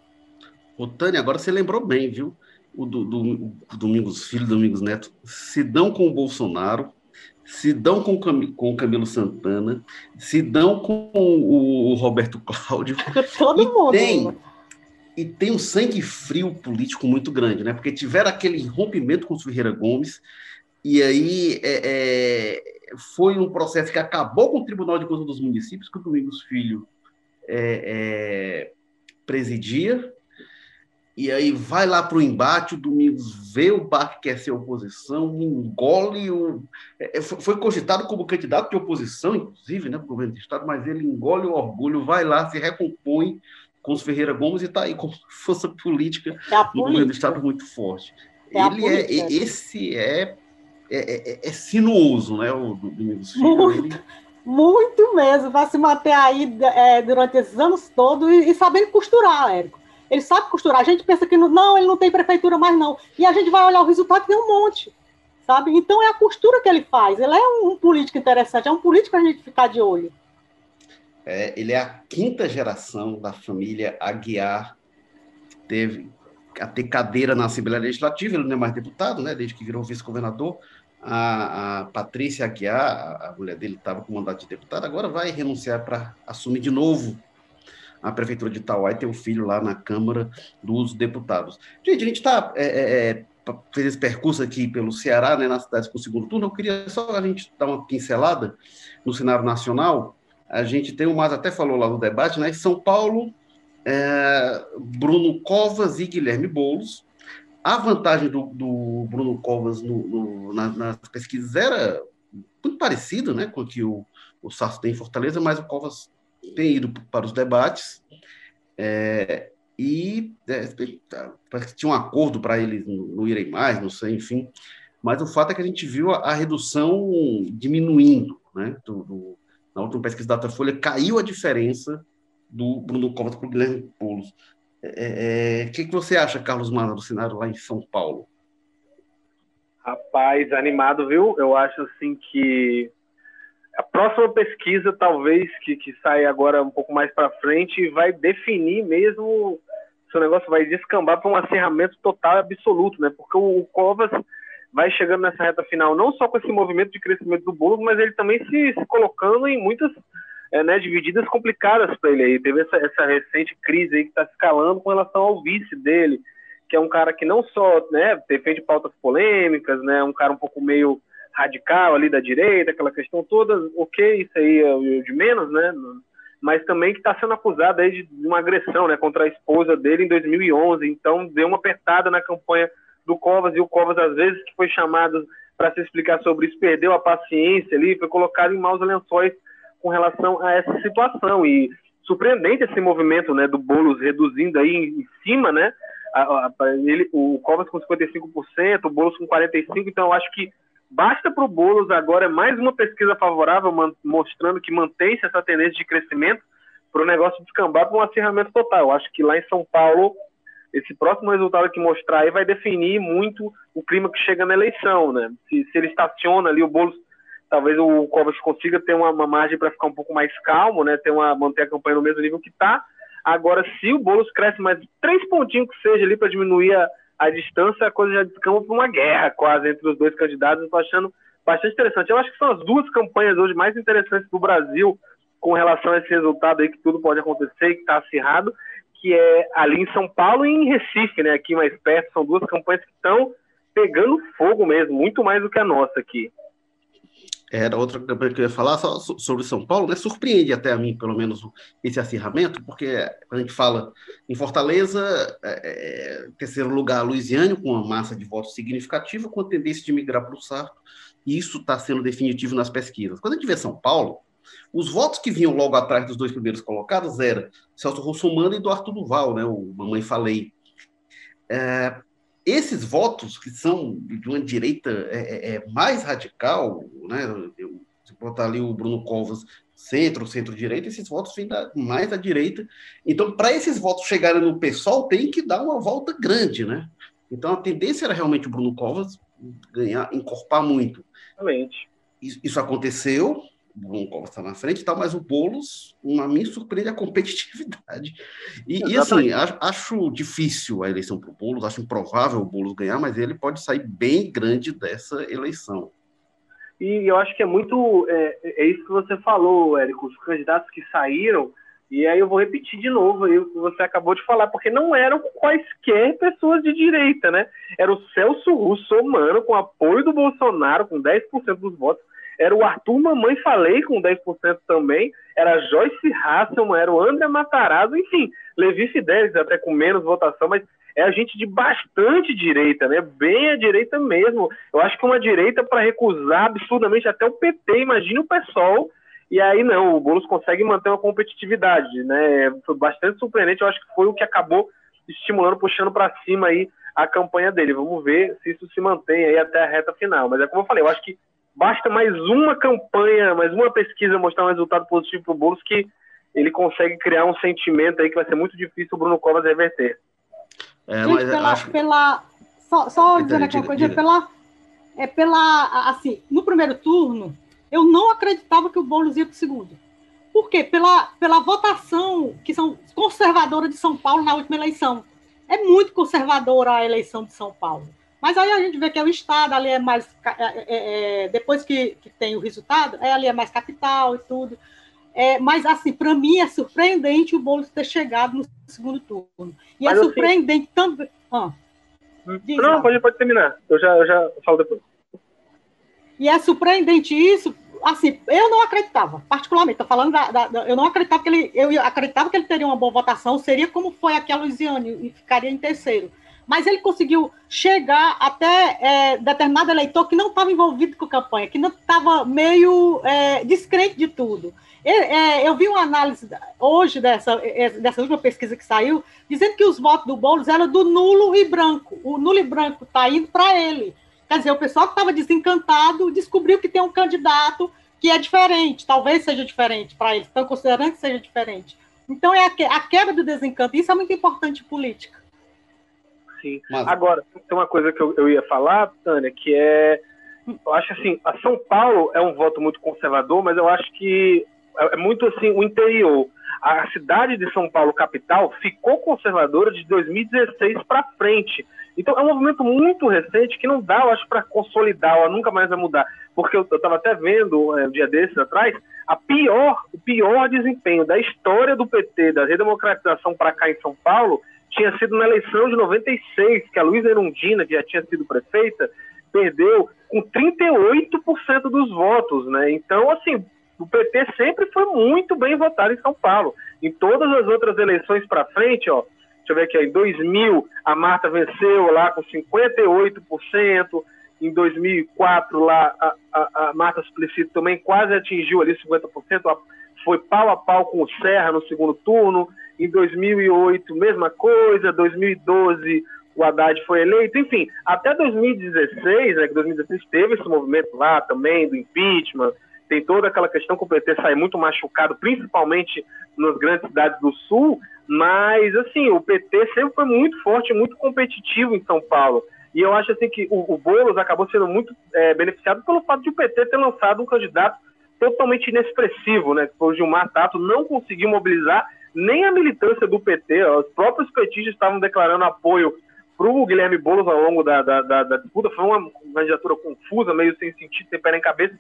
Ô, Tânia, agora você lembrou bem, viu? O do, do, o Domingos Filho, Domingos Neto, se dão com o Bolsonaro, se dão com, com o Camilo Santana, se dão com o, o Roberto Cláudio. Todo e mundo. Tem, e tem um sangue frio político muito grande, né? Porque tiveram aquele rompimento com o Ferreira Gomes, e aí é, é, foi um processo que acabou com o Tribunal de Contas dos Municípios, que o Domingos Filho é, é presidia, e aí vai lá para o embate, o Domingos vê o BAC que quer ser oposição, engole o. É, é foi cogitado como candidato de oposição, inclusive, né, para o governo do Estado, mas ele engole o orgulho, vai lá, se recompõe com os Ferreira Gomes e está aí com força política é do governo do Estado muito forte. É ele é, esse é, é, é, é, sinuoso, né, o Domingos Filho. Muito, ele... muito mesmo, vai se manter aí é, durante esses anos todos e, e sabendo costurar, Érico. Ele sabe costurar. A gente pensa que não, não, ele não tem prefeitura mais, não. E a gente vai olhar o resultado e tem um monte. Sabe? Então é a costura que ele faz. Ele é um, um político interessante, é um político para a gente ficar de olho. É, ele é a quinta geração da família Aguiar, teve a ter cadeira na Assembleia Legislativa, ele não é mais deputado, né, desde que virou vice-governador. A, a, Patrícia Aguiar, a, mulher dele estava com mandato de deputado, agora vai renunciar para assumir de novo a prefeitura de Itauá e ter o filho lá na Câmara dos Deputados. Gente, a gente está é, é, é fez esse percurso aqui pelo Ceará, né, nas cidades com o segundo turno. Eu queria só a gente dar uma pincelada no cenário nacional. A gente tem, o Mas até falou lá no debate, né? São Paulo, é, Bruno Covas e Guilherme Boulos. A vantagem do, do Bruno Covas no, no, na, nas pesquisas era muito parecida né, com o que o, o Sasso tem em Fortaleza, mas o Covas tem ido para os debates é, e é, parece que tinha um acordo para eles não irem mais, não sei, enfim. Mas o fato é que a gente viu a, a redução diminuindo, né? Do, do, na última pesquisa da Datafolha caiu a diferença do Bruno Covas para o Guilherme Poulos. O é, é, é que, que você acha, Carlos Mana, do cenário lá em São Paulo? Rapaz, animado, viu? Eu acho assim que a próxima pesquisa, talvez, que, que sai agora um pouco mais para frente, vai definir mesmo se o negócio vai descambar para um acerramento total e absoluto, né? Porque o, o, Covas vai chegando nessa reta final, não só com esse movimento de crescimento do bolo, mas ele também se, se colocando em muitas é, né, divididas complicadas para ele aí. Teve essa, essa recente crise que está escalando com relação ao vice dele, que é um cara que não só né, defende pautas polêmicas, né? Um cara um pouco meio radical ali da direita, aquela questão toda, ok, isso aí é de menos, né? Mas também que está sendo acusado aí de uma agressão, né, contra a esposa dele em 2011. Então deu uma apertada na campanha do Covas e o Covas às vezes que foi chamado para se explicar sobre isso perdeu a paciência ali, foi colocado em maus lençóis com relação a essa situação e surpreendente esse movimento, né, do Boulos reduzindo aí em, cima, né, a, a, ele, o Covas com 55%, o Boulos com 45%, então eu acho que basta para o Boulos agora mais uma pesquisa favorável mostrando que mantém-se essa tendência de crescimento para o negócio descambar para um acirramento total. Eu acho que lá em São Paulo esse próximo resultado que mostrar aí vai definir muito o clima que chega na eleição, né? Se, se ele estaciona ali o Boulos talvez o Covas consiga ter uma, uma margem para ficar um pouco mais calmo, né? Ter uma, manter a campanha no mesmo nível que está. Agora, se o Boulos cresce mais três pontinhos que seja ali para diminuir a, a, distância, a coisa já descamba para uma guerra quase entre os dois candidatos. Eu estou achando bastante interessante. Eu acho que são as duas campanhas hoje mais interessantes do Brasil com relação a esse resultado aí que tudo pode acontecer e que está acirrado, que é ali em São Paulo e em Recife, né? Aqui mais perto. São duas campanhas que estão pegando fogo mesmo, muito mais do que a nossa aqui era outra campanha que eu ia falar só sobre São Paulo, né? Surpreende até a mim, pelo menos, esse acirramento, porque a gente fala em Fortaleza, é, é, terceiro lugar, Luiziane, com uma massa de votos significativa, com a tendência de migrar para o Sarto, e isso está sendo definitivo nas pesquisas. Quando a gente vê São Paulo, os votos que vinham logo atrás dos dois primeiros colocados eram Celso Russomano e do Arthur Duval, né? O Mamãe Falei. É, esses votos que são de uma direita é, é, é mais radical, né? Eu, se botar ali o Bruno Covas centro, centro-direita, esses votos vêm da, mais à direita. Então, para esses votos chegarem no PSOL, tem que dar uma volta grande, né? Então, a tendência era realmente o Bruno Covas ganhar, encorpar muito. Realmente. Isso aconteceu, Covas está na frente e tal, mas o Boulos, a mim, surpreende a competitividade. E, e assim, acho, acho, difícil a eleição para o Boulos, acho improvável o Boulos ganhar, mas ele pode sair bem grande dessa eleição. E eu acho que é muito. É, é isso que você falou, Érico, os candidatos que saíram, e aí eu vou repetir de novo aí o que você acabou de falar, porque não eram quaisquer pessoas de direita, né? Era o Celso Russo, mano, com apoio do Bolsonaro, com 10% dos votos era o Arthur Mamãe Falei com 10% também, era Joyce Hasselman, era o André Matarazzo, enfim, Levi Fidelis até com menos votação, mas é a gente de bastante direita, né? Bem a direita mesmo. Eu acho que uma direita para recusar absurdamente até o PT, imagina o PSOL, e aí não, o Boulos consegue manter uma competitividade, né? Foi bastante surpreendente, eu acho que foi o que acabou estimulando, puxando para cima aí a campanha dele. Vamos ver se isso se mantém aí até a reta final. Mas é como eu falei, eu acho que basta mais uma campanha, mais uma pesquisa mostrar um resultado positivo para o Boulos que ele consegue criar um sentimento aí que vai ser muito difícil o Bruno Covas reverter. É, Gente, pela, acho... pela, só, só dizendo aqui uma coisa, pela, é pela, assim, no primeiro turno, eu não acreditava que o Boulos ia para o segundo. Por quê? Pela, pela votação que são conservadora de São Paulo na última eleição. É muito conservadora a eleição de São Paulo. Mas aí a gente vê que é o Estado, ali é mais. É, é, é, depois que, que, tem o resultado, é, ali é mais capital e tudo. É, mas, assim, para mim é surpreendente o Boulos ter chegado no segundo turno. E mas é surpreendente também. Ah, não, pode, pode terminar. Eu já, eu já falo depois. E é surpreendente isso. Assim, eu não acreditava, particularmente, estou falando da, da, Eu não acreditava que ele. Eu acreditava que ele teria uma boa votação, seria como foi aquela Luiziane, e ficaria em terceiro mas ele conseguiu chegar até é, determinado eleitor que não estava envolvido com campanha, que não estava meio é, descrente de tudo. Eu, é, eu vi uma análise hoje dessa, é, dessa última pesquisa que saiu, dizendo que os votos do Boulos eram do nulo e branco. O nulo e branco está indo para ele. Quer dizer, o pessoal que estava desencantado descobriu que tem um candidato que é diferente, talvez seja diferente para eles, estão considerando que seja diferente. Então, é a, a quebra do desencanto. Isso é muito importante em política sim. Mas... Agora, tem uma coisa que eu, eu ia falar, Tânia, que é. Eu acho assim, a São Paulo é um voto muito conservador, mas eu acho que é, é muito assim o interior. A cidade de São Paulo, capital, ficou conservadora de 2016 para frente. Então é um movimento muito recente que não dá, eu acho, para consolidar, ou nunca mais vai mudar. Porque eu estava até vendo é, um dia desses atrás, a pior, o pior desempenho da história do PT, da redemocratização para cá em São Paulo, tinha sido na eleição de 96, que a Luísa Erundina, que já tinha sido prefeita, perdeu com 38% dos votos, né? Então, assim, o PT sempre foi muito bem votado em São Paulo. Em todas as outras eleições para frente, ó, deixa eu ver aqui, ó, em 2000 a Marta venceu lá com 58%, em 2004 lá a, a, a Marta Suplicy também quase atingiu ali 50%, a foi pau a pau com o Serra no segundo turno. Em 2008, mesma coisa. 2012, o Haddad foi eleito. Enfim, até 2016, né, que 2016 teve esse movimento lá também do impeachment. Tem toda aquela questão que o PT sai muito machucado, principalmente nas grandes cidades do Sul. Mas, assim, o PT sempre foi muito forte, muito competitivo em São Paulo. E eu acho assim que o, o Boulos acabou sendo muito é, beneficiado pelo fato de o PT ter lançado um candidato totalmente inexpressivo, né? O Gilmar Tato, não conseguiu mobilizar nem a militância do PT. Os próprios petistas estavam declarando apoio para o Guilherme Boulos ao longo da, da, da, da, disputa. Foi uma candidatura confusa, meio sem sentido, sem pé nem cabeça,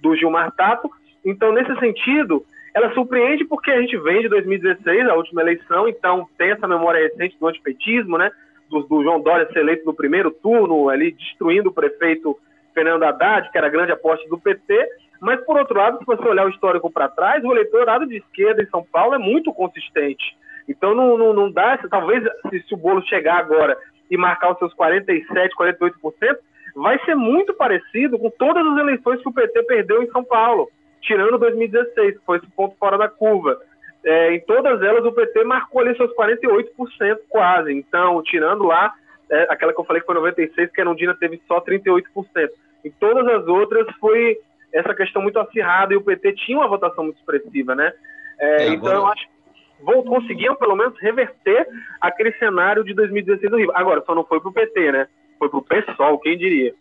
do Gilmar Tato. Então, nesse sentido, ela surpreende porque a gente vem de 2016, a última eleição, então tem essa memória recente do antipetismo, né? do, do João Dória ser eleito no primeiro turno, ali destruindo o prefeito Fernando Haddad, que era grande aposta do PT. Mas, por outro lado, se você olhar o histórico para trás, o eleitorado de esquerda em São Paulo é muito consistente. Então, não, não, não dá, talvez se, se o bolo chegar agora e marcar os seus 47%, 48%, vai ser muito parecido com todas as eleições que o PT perdeu em São Paulo, tirando 2016, que foi esse ponto fora da curva é, em todas elas o PT marcou ali seus 48% quase. Então, tirando lá é, aquela que eu falei que foi 96, que a Erundina teve só 38%. Em todas as outras foi essa questão muito acirrada e o PT tinha uma votação muito expressiva, né? É, é então, eu acho vou, conseguiam pelo menos reverter aquele cenário de 2016 do Rio. Agora, só não foi pro PT, né? Foi pro PSOL, quem diria?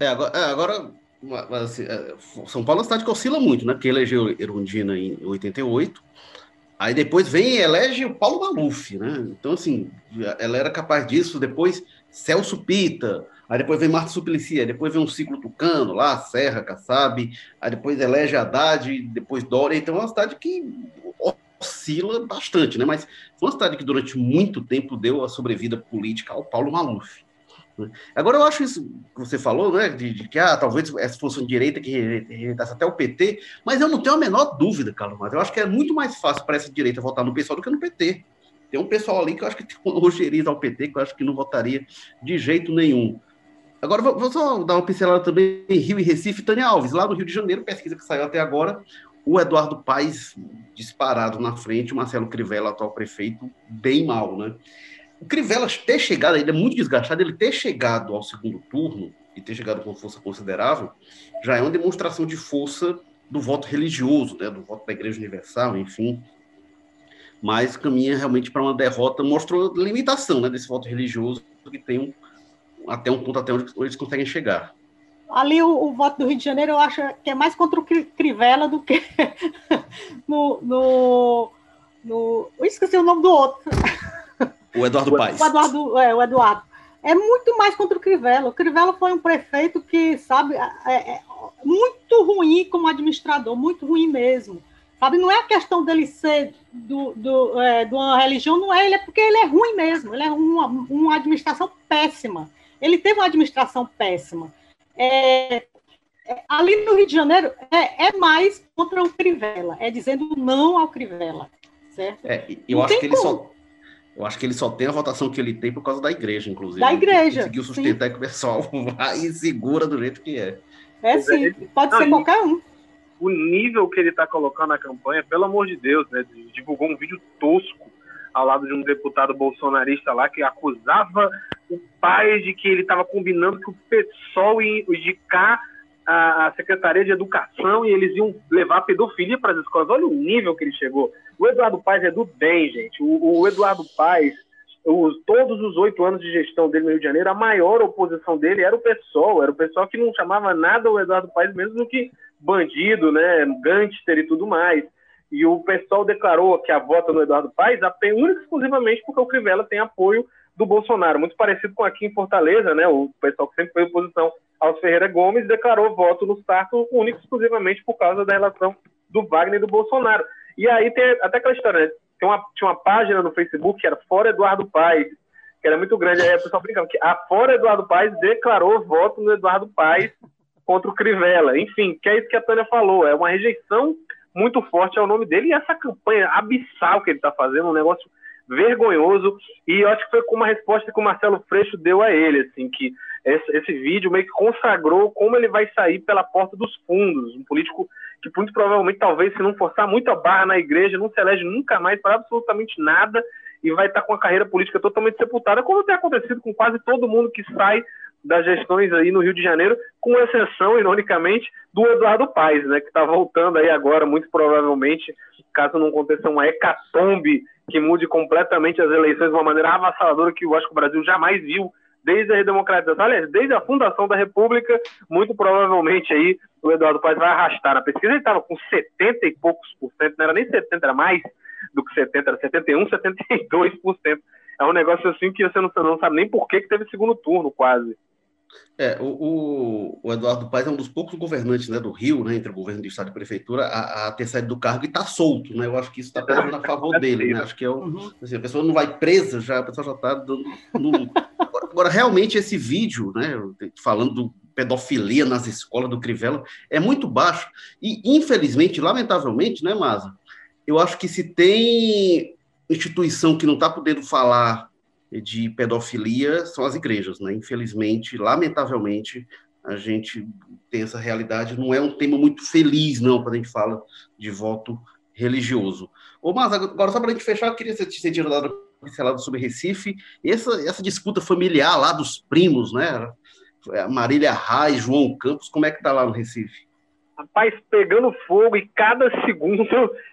É, agora, é, agora assim, é, São Paulo é uma cidade que oscila muito, né? Porque elegeu Erundina em 88, Aí depois vem e elege o Paulo Maluf, né? Então, assim, ela era capaz disso. Depois, Celso Pita. Aí depois vem Marta Suplicy. Aí depois vem um ciclo tucano lá, Serra, Kassab. Aí depois elege Haddad, depois Dória. Então, é uma cidade que oscila bastante, né? Mas foi uma cidade que durante muito tempo deu a sobrevida política ao Paulo Maluf. Né? Agora, eu acho isso que você falou, né, de, de que ah, talvez essa fosse uma direita que rejeitasse até o PT, mas eu não tenho a menor dúvida, Carlos, mas eu acho que é muito mais fácil para essa direita votar no pessoal do que no PT. Tem um pessoal ali que eu acho que tem um rogeriza ao PT, que eu acho que não votaria de jeito nenhum. Agora, vou, só dar uma pincelada também em Rio e Recife, Tânia Alves, lá no Rio de Janeiro, pesquisa que saiu até agora, o Eduardo Paes disparado na frente, o Marcelo Crivella, atual prefeito, bem mal, né? O Crivella ter chegado, ainda é muito desgastado, ele ter chegado ao segundo turno e ter chegado com força considerável, já é uma demonstração de força do voto religioso, né, do voto da Igreja Universal, enfim. Mas caminha realmente para uma derrota, mostrou limitação né, desse voto religioso, que tem um, até um ponto até onde eles conseguem chegar. Ali o, o, voto do Rio de Janeiro eu acho que é mais contra o Crivella do que no, no, no. Eu esqueci o nome do outro. O Eduardo Paes. O Eduardo, é, o Eduardo. É muito mais contra o Crivella. O Crivella foi um prefeito que, sabe, é, é muito ruim como administrador, muito ruim mesmo. Sabe, não é a questão dele ser do, do, é, de uma religião, não é ele, é porque ele é ruim mesmo. Ele é uma, uma administração péssima. Ele teve uma administração péssima. É, é, ali no Rio de Janeiro é, é, mais contra o Crivella, é dizendo não ao Crivella, certo? É, eu não acho que ele só eu acho que ele só tem a votação que ele tem por causa da igreja, inclusive. Da igreja. Conseguiu sustentar sim. que o pessoal vai e segura do jeito que é. É sim, pode Não, ser qualquer um. O nível que ele está colocando na campanha, pelo amor de Deus, né? Divulgou um vídeo tosco ao lado de um deputado bolsonarista lá que acusava o pai de que ele estava combinando que o PSOL ia indicar a, Secretaria de Educação e eles iam levar pedofilia para as escolas. Olha o nível que ele chegou. O Eduardo Paes é do bem, gente. O, o Eduardo Paes, os, todos os oito anos de gestão dele no Rio de Janeiro, a maior oposição dele era o pessoal, era o pessoal que não chamava nada o Eduardo Paes mesmo do que bandido, né, gangster e tudo mais. E o pessoal declarou que a vota no Eduardo Paes apenas exclusivamente porque o Crivella tem apoio do Bolsonaro, muito parecido com aqui em Fortaleza, né? O pessoal que sempre foi oposição aos Ferreira Gomes declarou voto no Sarto único exclusivamente por causa da relação do Wagner e do Bolsonaro. E aí tem até aquela história, né? Tem uma, tinha uma página no Facebook que era Fora Eduardo Paes, que era muito grande, aí o pessoal brincando que a Fora Eduardo Paes declarou voto no Eduardo Paes contra o Crivella. Enfim, que é isso que a Tânia falou, é uma rejeição muito forte ao nome dele e essa campanha abissal que ele está fazendo, um negócio vergonhoso, e eu acho que foi com uma resposta que o Marcelo Freixo deu a ele, assim, que esse, esse, vídeo meio que consagrou como ele vai sair pela porta dos fundos. Um político que muito provavelmente, talvez, se não forçar muito a barra na igreja, não se elege nunca mais para absolutamente nada e vai estar com a carreira política totalmente sepultada, como tem acontecido com quase todo mundo que sai das gestões aí no Rio de Janeiro, com exceção, ironicamente, do Eduardo Paes, né, que está voltando aí agora, muito provavelmente, caso não aconteça uma hecatombe que mude completamente as eleições de uma maneira avassaladora que eu acho que o Brasil jamais viu desde a redemocratização, aliás, desde a fundação da República, muito provavelmente aí o Eduardo Paes vai arrastar. Na pesquisa ele estava com 70 e poucos por cento, não era nem 70, era mais do que 70, era 71, 72 por cento. É um negócio assim que você não, não sabe nem por que, que teve segundo turno, quase. É, o, o, Eduardo Paes é um dos poucos governantes né, do Rio, né, entre o governo do Estado e a prefeitura, a, a ter saído do cargo e está solto. Né? Eu acho que isso está pesando a favor dele. Né? Acho que é o, uhum. assim, a pessoa não vai presa, já, a pessoa já está dando. No... Agora, realmente, esse vídeo, né, falando do pedofilia nas escolas do Crivella, é muito baixo. E, infelizmente, lamentavelmente, né, Maza? Eu acho que se tem instituição que não está podendo falar de pedofilia são as igrejas, né? Infelizmente, lamentavelmente, a gente tem essa realidade. Não é um tema muito feliz, não, quando a gente fala de voto religioso. Ô, mas agora só para a gente fechar, eu queria que você tinha dado pincelado sobre Recife, essa, essa disputa familiar lá dos primos, né? Marília Reis, João Campos, como é que tá lá no Recife? Rapaz, pegando fogo e cada segundo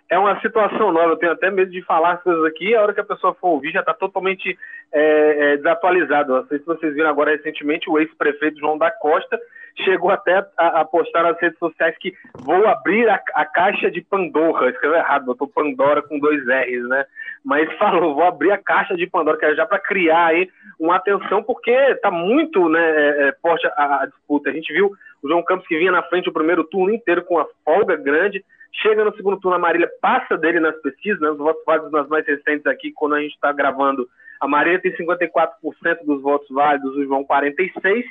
é uma situação nova. Eu tenho até medo de falar as coisas aqui. A hora que a pessoa for ouvir já está totalmente é, é, desatualizado. Não sei se vocês viram agora recentemente o ex-prefeito João da Costa chegou até a, a, postar nas redes sociais que vou abrir a, a caixa de Pandora. Escreveu errado, botou Pandora com dois R's, né? Mas falou, vou abrir a caixa de Pandora, que é já para criar aí uma atenção, porque está muito né, é, é, forte a, a disputa. A gente viu o João Campos que vinha na frente o primeiro turno inteiro com uma folga grande. Chega no segundo turno, a Marília passa dele nas pesquisas, né, os votos válidos nas mais recentes aqui, quando a gente está gravando, a Marília tem 54% dos votos válidos, o João 46%.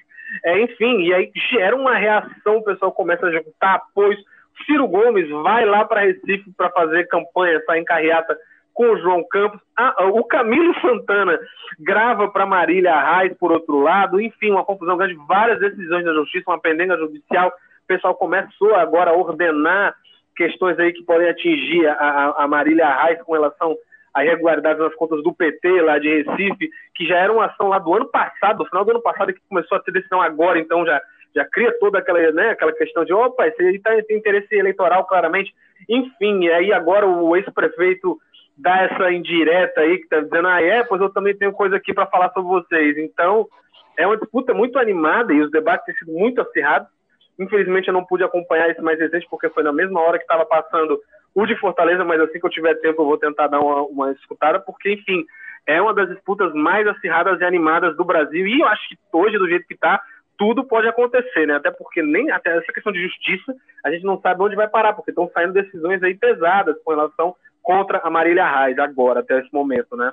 É, enfim, e aí gera uma reação, o pessoal começa a juntar apoios. Ciro Gomes vai lá para Recife para fazer campanha, sai em carreata com o João Campos. Ah, o Camilo Santana grava para Marília Arraes, por outro lado. Enfim, uma confusão grande, várias decisões da justiça, uma pendenga judicial. O pessoal começou agora a ordenar questões aí que podem atingir a, a Marília Arraes com relação a irregularidades nas contas do PT lá de Recife, que já era uma ação lá do ano passado, no final do ano passado, que começou a ter decisão agora, então já, já cria toda aquela, né, aquela questão de, opa, esse aí tá, tem interesse eleitoral claramente. Enfim, aí agora o ex-prefeito dá essa indireta aí, que está dizendo, ah, é, pois eu também tenho coisa aqui para falar sobre vocês. Então, é uma disputa muito animada e os debates têm sido muito acirrados. Infelizmente, eu não pude acompanhar esse mais recente, porque foi na mesma hora que estava passando o de Fortaleza, mas assim que eu tiver tempo, eu vou tentar dar uma, uma escutada, porque, enfim, é uma das disputas mais acirradas e animadas do Brasil. E eu acho que hoje, do jeito que está, tudo pode acontecer, né? Até porque nem até essa questão de justiça, a gente não sabe onde vai parar, porque estão saindo decisões aí pesadas com relação contra a Marília Reis agora, até esse momento, né?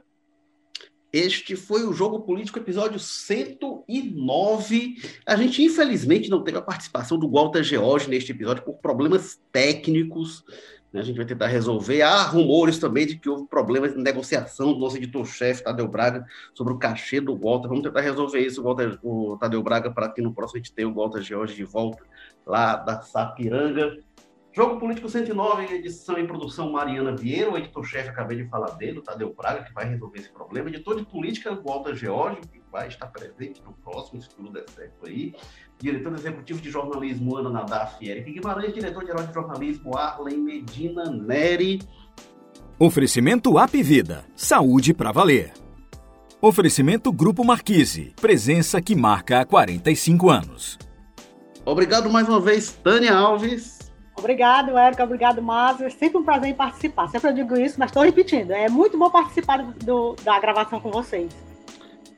Este foi o Jogo Político, episódio 109. A gente, infelizmente, não teve a participação do Walter George neste episódio por problemas técnicos. Né? A gente vai tentar resolver. Há rumores também de que houve problemas de negociação do nosso editor-chefe, Tadeu Braga, sobre o cachê do Walter. Vamos tentar resolver isso, Walter, o Tadeu Braga, para que no próximo a gente tenha o Walter George de volta lá da Sapiranga. Jogo Político 109, edição e produção Mariana Vieira, o editor-chefe, acabei de falar dele, o Tadeu Praga, que vai resolver esse problema. Editor de política, Walter George, que vai estar presente no próximo, se tudo der certo aí. Diretor executivo de jornalismo, Ana Nadaf Eric Guimarães. Diretor geral de jornalismo, Arlen Medina Neri. Oferecimento App Vida. Saúde para valer. Oferecimento Grupo Marquise. Presença que marca há 45 anos. Obrigado mais uma vez, Tânia Alves. Obrigado, Érica. Obrigado, Márcio. É sempre um prazer em participar. Sempre eu digo isso, mas estou repetindo. É muito bom participar do, da gravação com vocês.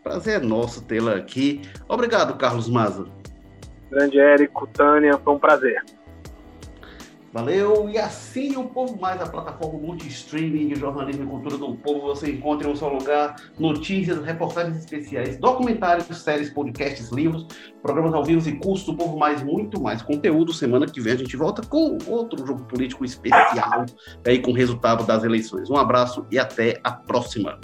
Prazer é nosso tê-la aqui. Obrigado, Carlos Maza. Grande Érico, Tânia, foi um prazer. Valeu! E assine o Povo Mais, a plataforma multi-streaming de jornalismo e cultura do povo. Você encontra em um só lugar notícias, reportagens especiais, documentários, séries, podcasts, livros, programas ao vivo e cursos do Povo Mais, muito mais conteúdo. Semana que vem a gente volta com outro jogo político especial aí com o resultado das eleições. Um abraço e até a próxima!